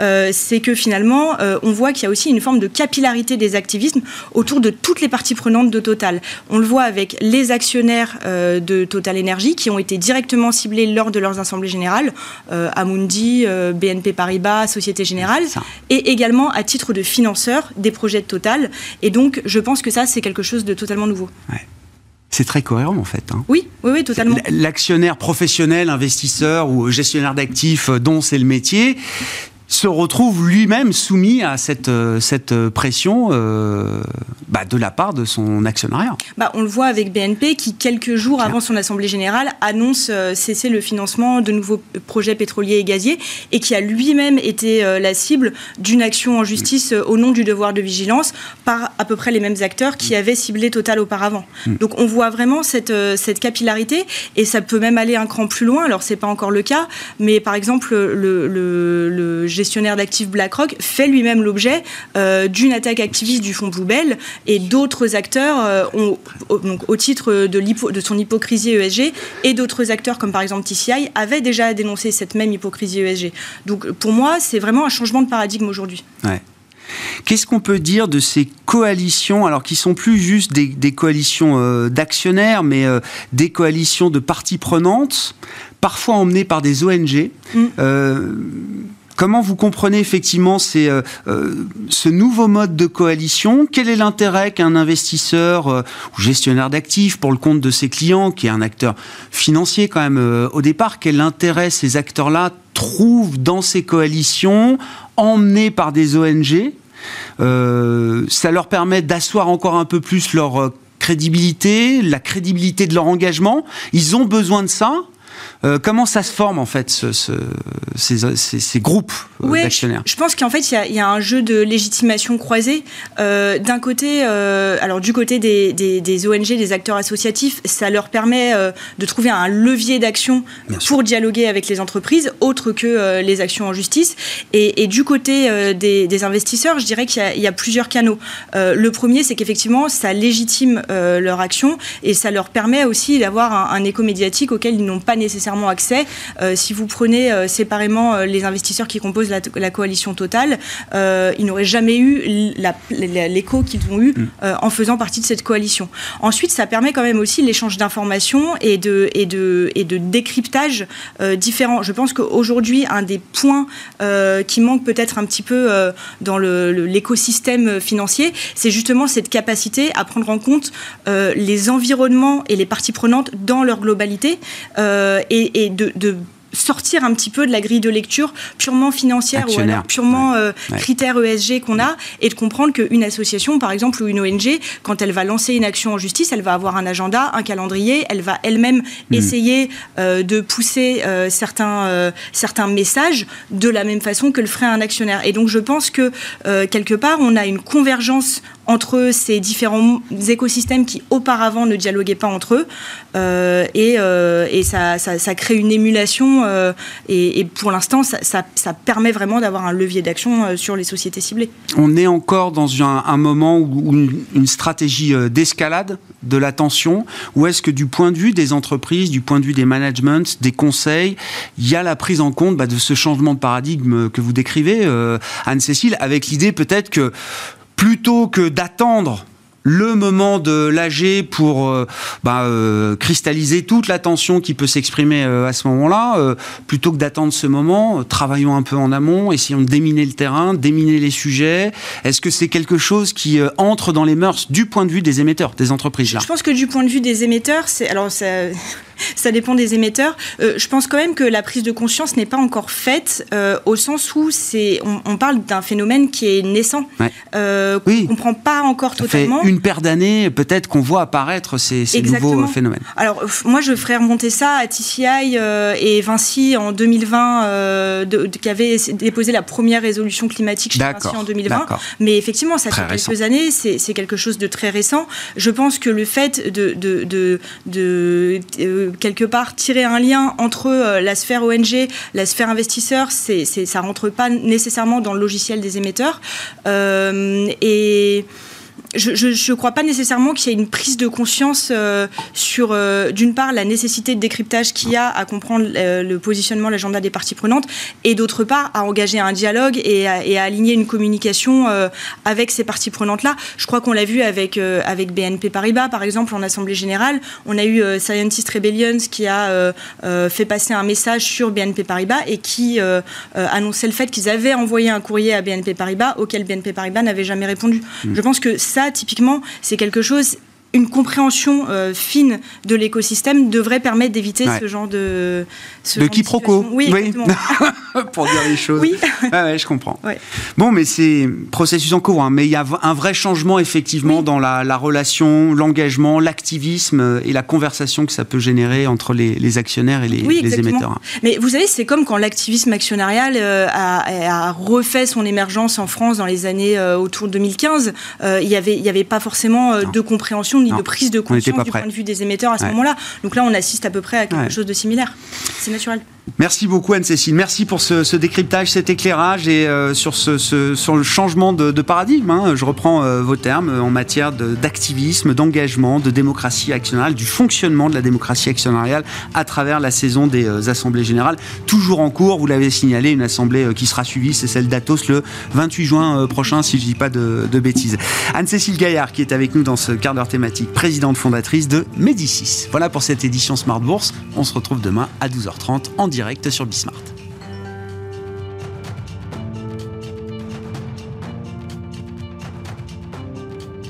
euh, c'est que finalement, euh, on voit qu'il y a aussi une forme de capillarité des activismes autour de toutes les parties prenantes de Total. On le voit avec les actionnaires euh, de Total Energy qui ont été directement ciblés lors de leurs assemblées générales, Amundi, BNP Paribas, Société Générale, et également à titre de financeurs des projets de Total. Et donc, je pense que ça, c'est quelque chose de totalement nouveau. C'est très cohérent en fait. Hein. Oui, oui, oui, totalement. L'actionnaire professionnel, investisseur ou gestionnaire d'actifs euh, dont c'est le métier, se retrouve lui-même soumis à cette, euh, cette pression euh, bah, de la part de son actionnariat. Bah, on le voit avec BNP qui, quelques jours avant son Assemblée générale, annonce euh, cesser le financement de nouveaux projets pétroliers et gaziers et qui a lui-même été la cible d'une action en justice au nom du devoir de vigilance par à peu près les mêmes acteurs qui avaient ciblé Total auparavant. Mm. Donc on voit vraiment cette, cette capillarité et ça peut même aller un cran plus loin. Alors c'est pas encore le cas, mais par exemple le, le, le gestionnaire d'actifs BlackRock fait lui-même l'objet euh, d'une attaque activiste du fonds Bluebell et d'autres acteurs euh, ont, donc, au titre de, de, son hypocrisie ESG et d'autres acteurs comme par exemple TCI avaient déjà dénoncé cette même hypocrisie ESG. Donc pour moi, c'est vraiment un changement de paradigme aujourd'hui. Qu'est-ce qu'on peut dire de ces coalitions, alors qui sont plus juste des, coalitions euh, d'actionnaires, mais des coalitions de parties prenantes, parfois emmenées par des ONG mm. Comment vous comprenez effectivement euh, euh, ce nouveau mode de coalition? Quel est l'intérêt qu'un investisseur euh, ou gestionnaire d'actifs pour le compte de ses clients, qui est un acteur financier quand même au départ, quel intérêt ces acteurs-là trouvent dans ces coalitions emmenées par des ONG Ça leur permet d'asseoir encore un peu plus leur crédibilité, la crédibilité de leur engagement. Ils ont besoin de ça euh, comment ça se forme en fait ce, ces, groupes euh, d'actionnaires Je pense qu'en fait il y, a un jeu de légitimation croisée. Euh, d'un côté, alors du côté des, des, ONG, des acteurs associatifs, ça leur permet de trouver un levier d'action pour dialoguer avec les entreprises, autre que les actions en justice. Et, du côté des, investisseurs, je dirais qu'il y, a plusieurs canaux. le premier, c'est qu'effectivement ça légitime leur action et ça leur permet aussi d'avoir un, un écho médiatique auquel ils n'ont pas nécessairement accès. Euh, si vous prenez euh, séparément euh, les investisseurs qui composent la, coalition totale, ils n'auraient jamais eu l'écho qu'ils ont eu mm. en faisant partie de cette coalition. Ensuite, ça permet quand même aussi l'échange d'informations et de, et, de, et de décryptage différents. Je pense qu'aujourd'hui, un des points qui manque peut-être un petit peu dans l'écosystème financier, c'est justement cette capacité à prendre en compte les environnements et les parties prenantes dans leur globalité et, de, sortir un petit peu de la grille de lecture purement financière ou alors purement euh, critère ESG qu'on a et de comprendre qu'une association, par exemple, ou une ONG, quand elle va lancer une action en justice, elle va avoir un agenda, un calendrier, elle va elle-même hmm. essayer euh, de pousser euh, certains, certains messages de la même façon que le ferait un actionnaire. Et donc je pense que quelque part, on a une convergence entre ces différents écosystèmes qui auparavant ne dialoguaient pas entre eux. Euh, et, euh, et ça, ça, crée une émulation. Euh, et, pour l'instant, ça, permet vraiment d'avoir un levier d'action sur les sociétés ciblées. On est encore dans un, moment où une, stratégie d'escalade de la tension, ou est-ce que du point de vue des entreprises, du point de vue des managements, des conseils, il y a la prise en compte bah, de ce changement de paradigme que vous décrivez, Anne-Cécile, avec l'idée peut-être que plutôt que d'attendre le moment de l'AG pour euh, bah, euh, cristalliser toute l'attention qui peut s'exprimer euh, à ce moment-là, plutôt que d'attendre ce moment, travaillons un peu en amont, essayons de déminer le terrain, déminer les sujets. Est-ce que c'est quelque chose qui entre dans les mœurs du point de vue des émetteurs, des entreprises Je pense que du point de vue des émetteurs, c'est alors ça ça dépend des émetteurs. Euh, je pense quand même que la prise de conscience n'est pas encore faite euh, au sens où c'est, on, parle d'un phénomène qui est naissant, euh, qu'on ne comprend pas encore ça totalement. Fait une paire d'années, peut-être qu'on voit apparaître ces, nouveaux phénomènes. Alors moi, je ferais remonter ça à TCI et Vinci en 2020, qui avait déposé la première résolution climatique chez Vinci en 2020. Mais effectivement, ça fait quelques années, c'est quelque chose de très récent. Je pense que le fait de, de, quelque part tirer un lien entre euh, la sphère ONG, la sphère investisseur, c'est, ça rentre pas nécessairement dans le logiciel des émetteurs. Euh, et je ne crois pas nécessairement qu'il y ait une prise de conscience euh, sur, euh, d'une part, la nécessité de décryptage qu'il y a à comprendre euh, le positionnement, l'agenda des parties prenantes, et d'autre part, à engager un dialogue et à, et à aligner une communication avec ces parties prenantes-là. Je crois qu'on l'a vu avec, avec BNP Paribas, par exemple, en Assemblée Générale. On a eu Scientist Rebellions qui a fait passer un message sur BNP Paribas et qui annonçait le fait qu'ils avaient envoyé un courrier à BNP Paribas auquel BNP Paribas n'avait jamais répondu. Mmh. Je pense que ça, typiquement, c'est quelque chose une compréhension euh, fine de l'écosystème devrait permettre d'éviter ce genre de ce de quiproquo. Oui, exactement. pour dire les choses. Oui, je comprends. Bon, mais c'est processus en cours, hein. mais il y a un vrai changement effectivement dans la, relation, l'engagement, l'activisme et la conversation que ça peut générer entre les, actionnaires et les, émetteurs. Hein. Mais vous savez, c'est comme quand l'activisme actionnarial euh, a, refait son émergence en France dans les années euh, autour de 2015. il n'y avait, y avait pas forcément de compréhension ni de prise de conscience du point de vue des émetteurs à ce moment-là. Donc là, on assiste à peu près à quelque chose de similaire. C'est naturel. Merci beaucoup Anne-Cécile. Merci pour ce, décryptage, cet éclairage et euh, sur, ce, le changement de, paradigme. Hein. Je reprends euh, vos termes en matière d'activisme, d'engagement, de démocratie actionnariale, du fonctionnement de la démocratie actionnariale à travers la saison des euh, assemblées générales. Toujours en cours, vous l'avez signalé, une assemblée qui sera suivie, c'est celle d'Atos le 28 juin prochain, si je ne dis pas de, de bêtises. Anne-Cécile Gaillard qui est avec nous dans ce quart d'heure thématique, présidente fondatrice de Médicis. Voilà pour cette édition Smart Bourse. On se retrouve demain à 12h30 en direct direct sur Bismart.